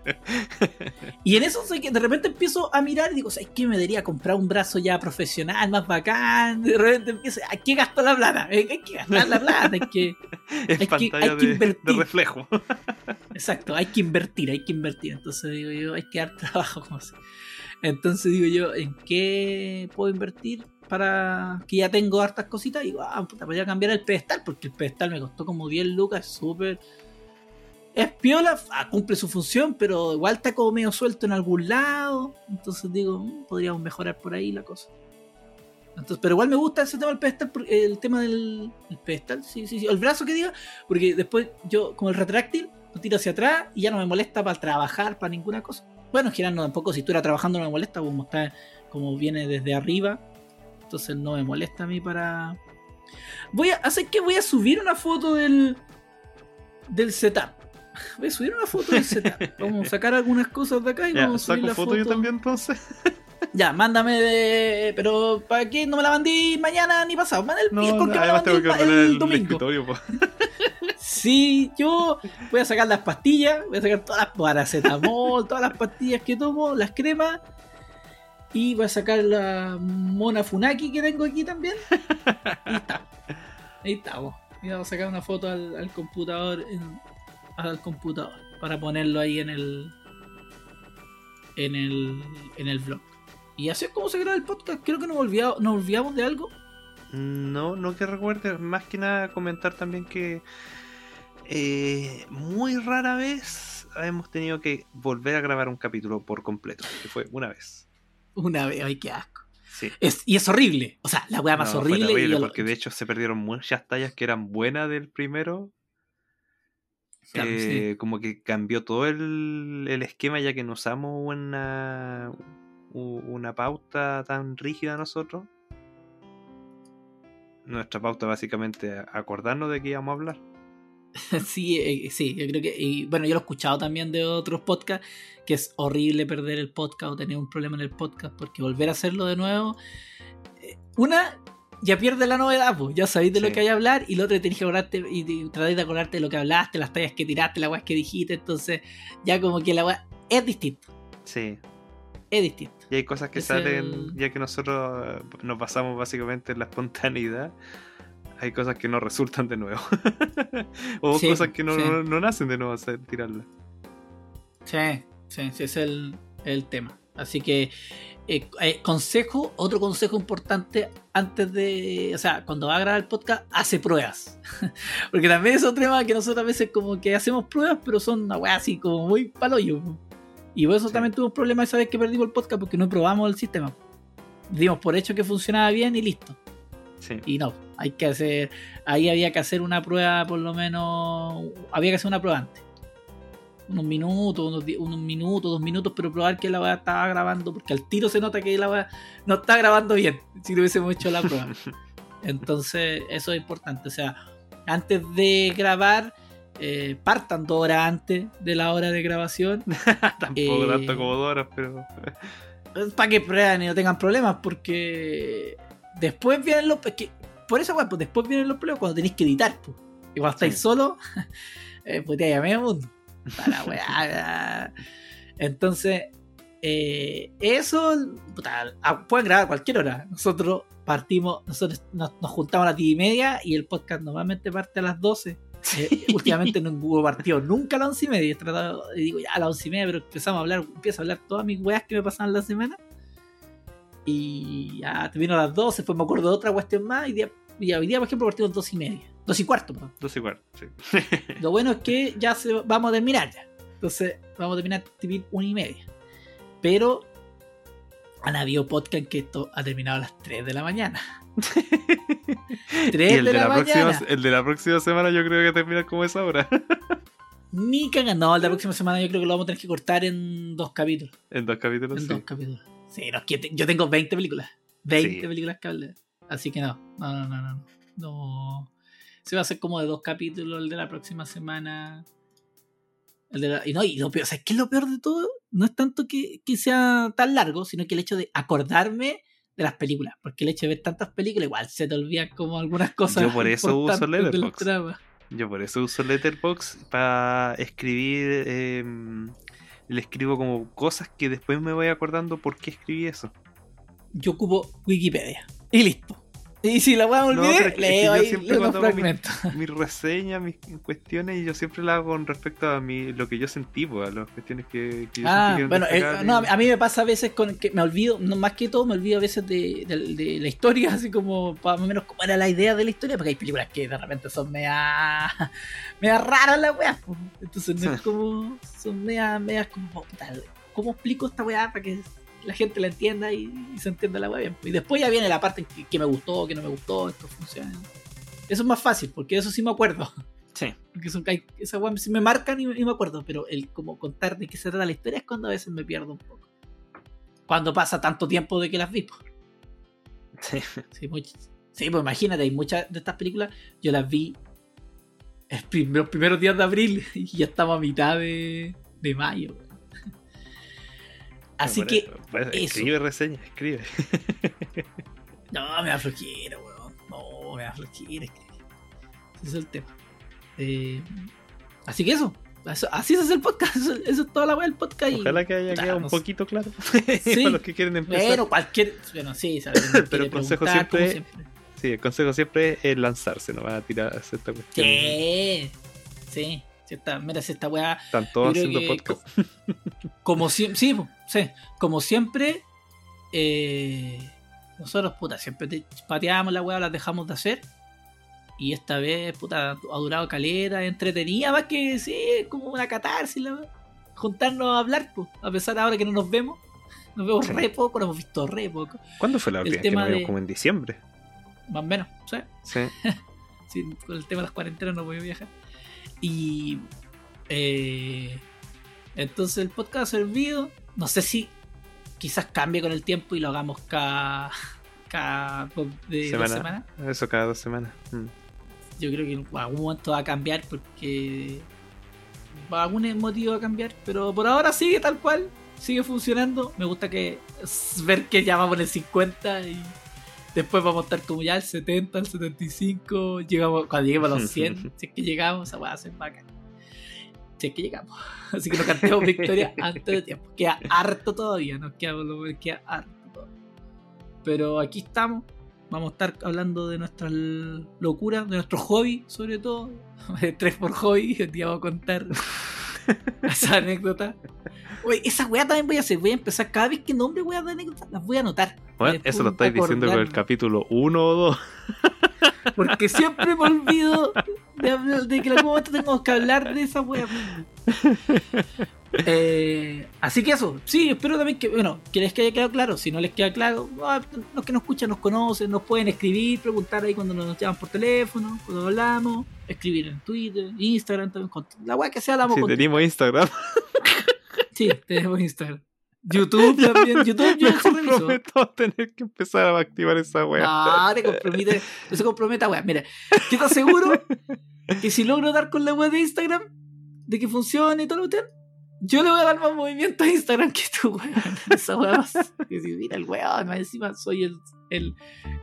B: Y en eso soy que de repente empiezo a mirar y digo, ¿sabes qué? Me debería comprar un brazo ya profesional, más bacán. De repente empiezo, ¿a qué gasto la plata? Hay que gastar la plata, hay que...
C: Es
B: Hay que- hay que
C: de,
B: invertir.
C: de reflejo.
B: Exacto, hay que invertir, hay que invertir. Entonces digo yo, hay que dar trabajo, como así. Entonces digo yo, ¿en qué puedo invertir para que ya tengo hartas cositas? Y ah, puta, voy a cambiar el pedestal, porque el pedestal me costó como 10 lucas, súper. Es piola, ah, cumple su función, pero igual está como medio suelto en algún lado. Entonces digo, mm, podríamos mejorar por ahí la cosa. Entonces, pero igual me gusta ese tema del pedestal, el tema del el pedestal, sí, sí, sí, el brazo que diga, porque después yo, como el retráctil, lo tiro hacia atrás y ya no me molesta para trabajar, para ninguna cosa. Bueno, no tampoco, si estuviera trabajando no me molesta, como está, como viene desde arriba, entonces no me molesta a mí para. Voy a hacer que voy a subir una foto del del setup. Voy a subir una foto del setup. Vamos a sacar algunas cosas de acá y
C: Ya,
B: vamos a subir
C: saco
B: la
C: foto, yo también entonces.
B: Ya, mándame de. Pero ¿para qué no me la mandé mañana ni pasado? Manda el
C: No,
B: ¿por qué me la
C: además
B: mandé
C: tengo que
B: el, el domingo? Sí, yo voy a sacar las pastillas, voy a sacar todas las paracetamol, todas las pastillas que tomo, las cremas. Y voy a sacar la mona Funaki que tengo aquí también. Ahí está. Ahí estamos. Y vamos a sacar una foto al, al computador. en- al computador. Para ponerlo ahí en el. En el. En el vlog. Y así es como se graba el podcast. Creo que nos, olvidado, nos olvidamos de algo.
C: No, no que recuerde, más que nada comentar también que eh, muy rara vez hemos tenido que volver a grabar un capítulo por completo, que fue una vez.
B: Una vez, ay, qué asco.
C: Sí.
B: Es, y es horrible. O sea, la weá más
C: No, fue
B: horrible. y yo lo-
C: porque de hecho se perdieron muchas tallas que eran buenas del primero.
B: Claro,
C: Eh, Como que cambió todo el, el esquema ya que no usamos una, una pauta tan rígida nosotros. Nuestra pauta básicamente acordarnos de qué íbamos a hablar.
B: Sí, eh, sí, yo creo que. Y bueno, yo lo he escuchado también de otros podcasts, que es horrible perder el podcast o tener un problema en el podcast, porque volver a hacerlo de nuevo. eh, Una, ya pierde la novedad, pues ya sabéis de lo que hay a hablar, y lo otro tenés que acordarte y, y tratar de acordarte de lo que hablaste, las tallas que tiraste, las weas que dijiste, entonces ya como que la wea es distinto,
C: Sí.
B: es distinto.
C: Y hay cosas que
B: Es
C: salen,
B: el-
C: ya que nosotros nos basamos básicamente en la espontaneidad, hay cosas que no resultan de nuevo. o
B: Sí,
C: cosas que no,
B: sí.
C: no, no nacen de nuevo hacer, tirarlas.
B: Sí, sí, sí, ese es el, el tema. Así que, eh, eh, consejo, otro consejo importante antes de, o sea, cuando va a grabar el podcast, hace pruebas. Porque también es otro tema que nosotros a veces como que hacemos pruebas, pero son una weá así como muy paloyo. Y por eso
C: Sí.
B: también tuve problemas esa vez que perdimos el podcast porque no probamos el sistema. Dimos por hecho que funcionaba bien y listo.
C: Sí.
B: Y no, hay que hacer, ahí había que hacer una prueba por lo menos, había que hacer una prueba antes. Unos minutos, unos minutos, dos minutos, pero probar que la weá estaba grabando, porque al tiro se nota que la weá no está grabando bien, si no hubiésemos hecho la prueba. Entonces, eso es importante. O sea, antes de grabar, eh, partan dos horas antes de la hora de grabación
C: Tampoco
B: Eh,
C: tanto como dos horas, pero.
B: para que prueben y no tengan problemas, porque después vienen los. es que por eso, weón, pues después vienen los problemas cuando tenéis que editar, pues. Y cuando estáis
C: Sí.
B: solos, eh, pues te medio mundo. Para weá. Entonces, eh, eso, puta, ah, pueden grabar a cualquier hora. Nosotros partimos, nosotros nos, nos juntamos a las 10 y media y el podcast normalmente parte a las 12. Eh, últimamente no hubo partido nunca a las 11 y media. He tratado, y digo ya a las 11 y media, pero empezamos a hablar, empiezo a hablar todas mis weas que me pasaban la semana. Y ya terminó a las 12, después me acuerdo de otra cuestión más. Y, día, y hoy día, por ejemplo, partimos 2 y media. 2 y cuarto, perdón.
C: Dos y cuarto, sí.
B: Lo bueno es que ya se, vamos a terminar ya. Entonces, vamos a terminar tipo una y media. Pero han habido podcast que esto ha terminado a las 3 de la mañana. 3
C: y el
B: de,
C: de,
B: la,
C: la próxima,
B: mañana.
C: el de la próxima semana yo creo que termina como esa hora.
B: Ni cagando. No, la próxima semana yo creo que lo vamos a tener que cortar en dos capítulos.
C: en dos capítulos,
B: En
C: sí.
B: dos capítulos. Sí, no, es que yo tengo 20 películas. 20
C: Sí.
B: películas que hablé. Así que no. No, no, no, no. No. Se va a hacer como de dos capítulos el de la próxima semana. El de la- y no, y lo peor, ¿sabes qué es lo peor de todo? No es tanto que, que sea tan largo, sino que el hecho de acordarme de las películas. Porque el hecho de ver tantas películas, igual se te olvidan como algunas cosas.
C: Yo por eso uso Letterboxd. Yo por eso uso Letterboxd para escribir. eh, le escribo como cosas que después me voy acordando por qué escribí eso.
B: Yo ocupo Wikipedia. Y listo. Y si la weá me
C: No,
B: olvidé,
C: es que
B: leo ahí los
C: mi-
B: fragmentos.
C: Mis reseñas, mis cuestiones, y yo siempre las hago con respecto a mi, lo que yo sentí, pues, a las cuestiones que, que yo
B: Ah,
C: sentí que
B: bueno, eh,
C: destacables.
B: no, a mí me pasa a veces con que me olvido, no, más que todo me olvido a veces de, de- de la historia, así como más o menos cómo era la idea de la historia, porque hay películas que de repente son mea, mea raras las weas, po. entonces no es como, son mea, meas como, puta, ¿cómo explico esta weá para que la gente la entienda y, y se entienda la wea bien? Y después ya viene la parte que, que me gustó, que no me gustó, esto funciona. Eso es más fácil, porque eso sí me acuerdo.
C: Sí.
B: Porque son, esas weas sí me marcan y, y me acuerdo, pero el como contar de qué se trata la historia es cuando a veces me pierdo un poco. Cuando pasa tanto tiempo de que las vi.
C: Sí.
B: Sí, much- sí, pues imagínate, hay muchas de estas películas, yo las vi el prim- los primeros días de abril y ya estamos a mitad de, de mayo. Así
C: Por
B: que,
C: pues, escribe reseña, escribe.
B: no, me da flojera, weón. No, me da flojera. Ese es el tema. Eh, así que eso. eso- Así hace el podcast. Eso, eso es toda la weá del podcast. y-
C: Ojalá que haya quedado un poquito claro.
B: Sí.
C: Para los que quieren empezar.
B: Bueno, cualquier. Bueno, sí, ¿sabes?
C: Pero el consejo siempre- Sí, el consejo siempre es lanzarse, no va a tirar a esta cuestión.
B: Sí, sí. Si esta, mira, si esta weá.
C: Están todos haciendo
B: que
C: podcast.
B: Como siempre. Sí, sí. Como siempre. eh, nosotros, puta, siempre te pateamos la weá, las dejamos de hacer. Y esta vez, puta, ha durado caleta, entretenida, más que sí, como una catarsis, la weá. Juntarnos a hablar, pues, a pesar de ahora que no nos vemos. Nos vemos
C: Sí.
B: re poco, nos hemos visto re poco.
C: ¿Cuándo fue la última vez que nos vimos?
B: de-
C: Como en diciembre.
B: Más o menos, ¿sabes?
C: Sí.
B: Sí, con el tema de las cuarentenas no voy a viajar. Y eh, entonces el podcast ha servido. No sé si quizás cambie con el tiempo y lo hagamos cada, cada dos- de dos
C: Semana.
B: semanas.
C: Eso cada dos semanas. Mm.
B: Yo creo que en algún momento va a cambiar porque por algún motivo va a cambiar. Pero por ahora sigue tal cual, sigue funcionando. Me gusta que ver que ya vamos en el 50 y después vamos a estar como ya al 70, al 75. Llegamos, cuando lleguemos a los 100, si es que llegamos, esa va a ser bacán. Si es que llegamos. Así que no cantemos victoria antes de tiempo. Queda harto todavía, nos queda, queda harto todavía. Pero aquí estamos. Vamos a estar hablando de nuestras locuras, de nuestro hobby, sobre todo. Tres por hobby. El día voy a contar esa anécdota. Oye, esa weá también voy a hacer. Voy a empezar cada vez que nombre weá de anécdotas, las voy a anotar.
C: Bueno, eso lo estáis diciendo con el capítulo 1 o 2.
B: Porque siempre me olvido de, que en algún momento tengo que hablar de esa wea. Eh, así que eso, sí, espero también que, bueno, que les quede claro claro. Si no les queda claro, ah, los que nos escuchan nos conocen, nos pueden escribir, preguntar ahí cuando nos llaman por teléfono, cuando hablamos, escribir en Twitter, Instagram, también, con- la wea que sea la
C: Si
B: contar.
C: tenemos Instagram,
B: Sí, tenemos Instagram. YouTube también, YouTube yo
C: me comprometo a tener que empezar a activar esa wea.
B: No, te compromete, no se comprometa, weón. Mira, yo te aseguro que si logro dar con la web de Instagram, de que funcione y todo lo que yo le voy a dar más movimiento a Instagram que tú, weón. Esa weá mira el weón, más encima soy el, el,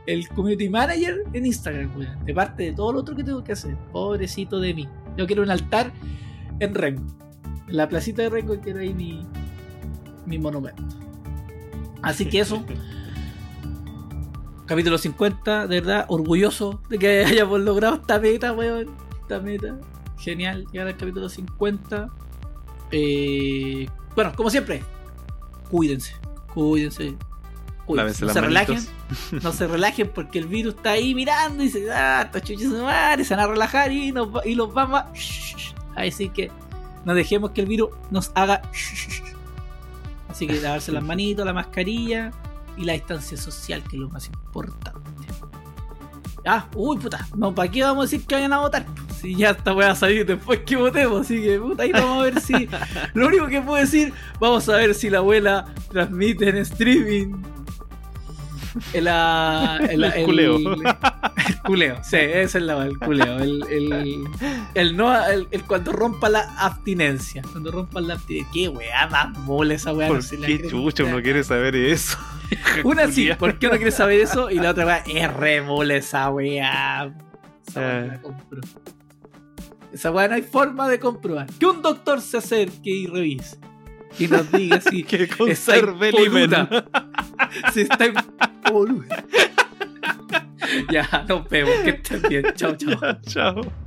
B: el community manager en Instagram, weón. De parte de todo lo otro que tengo que hacer. Pobrecito de mí. Yo quiero un altar en Rengo. En la placita de Rengo quiero ahí mi, mi monumento. Así que eso. Capítulo 50, de verdad, orgulloso de que hayamos logrado esta meta, weón. Esta meta. Genial, llegar al capítulo 50. Eh, bueno, como siempre, cuídense, cuídense. cuídense. No se relajen,
C: manitos.
B: no se relajen porque el virus está ahí mirando y dice, ah, estos de madre se van a relajar y, nos, y los vamos a... Así que no dejemos que el virus nos haga... Así que lavarse las manitos, la mascarilla y la distancia social, que es lo más importante. Ah, uy, puta, no, ¿para qué vamos a decir que vayan a votar? Si ya esta va a salir después que votemos, así que puta, ahí vamos a ver si. Lo único que puedo decir, vamos a ver si la abuela transmite en streaming El, el,
C: El culeo.
B: El culeo, sí, esa es la el culeo. El, el, el no, el, el cuando rompa la abstinencia. Cuando rompa la abstinencia. Qué weá más mole esa weá.
C: ¿Por
B: no sé, la
C: qué
B: creo.
C: chucha uno quiere saber eso?
B: Una sí. ¿por qué no quieres saber eso? Y la otra weá es re mole esa weá. Esa weá
C: Ah.
B: la compro. Esa weá no hay forma de comprobar. Que un doctor se acerque y revise. Y nos diga si
C: Que
B: está
C: conserve
B: impoluta. Si está impoluta. ya, nos vemos. Que estén bien. Chao, chao.
C: Chao.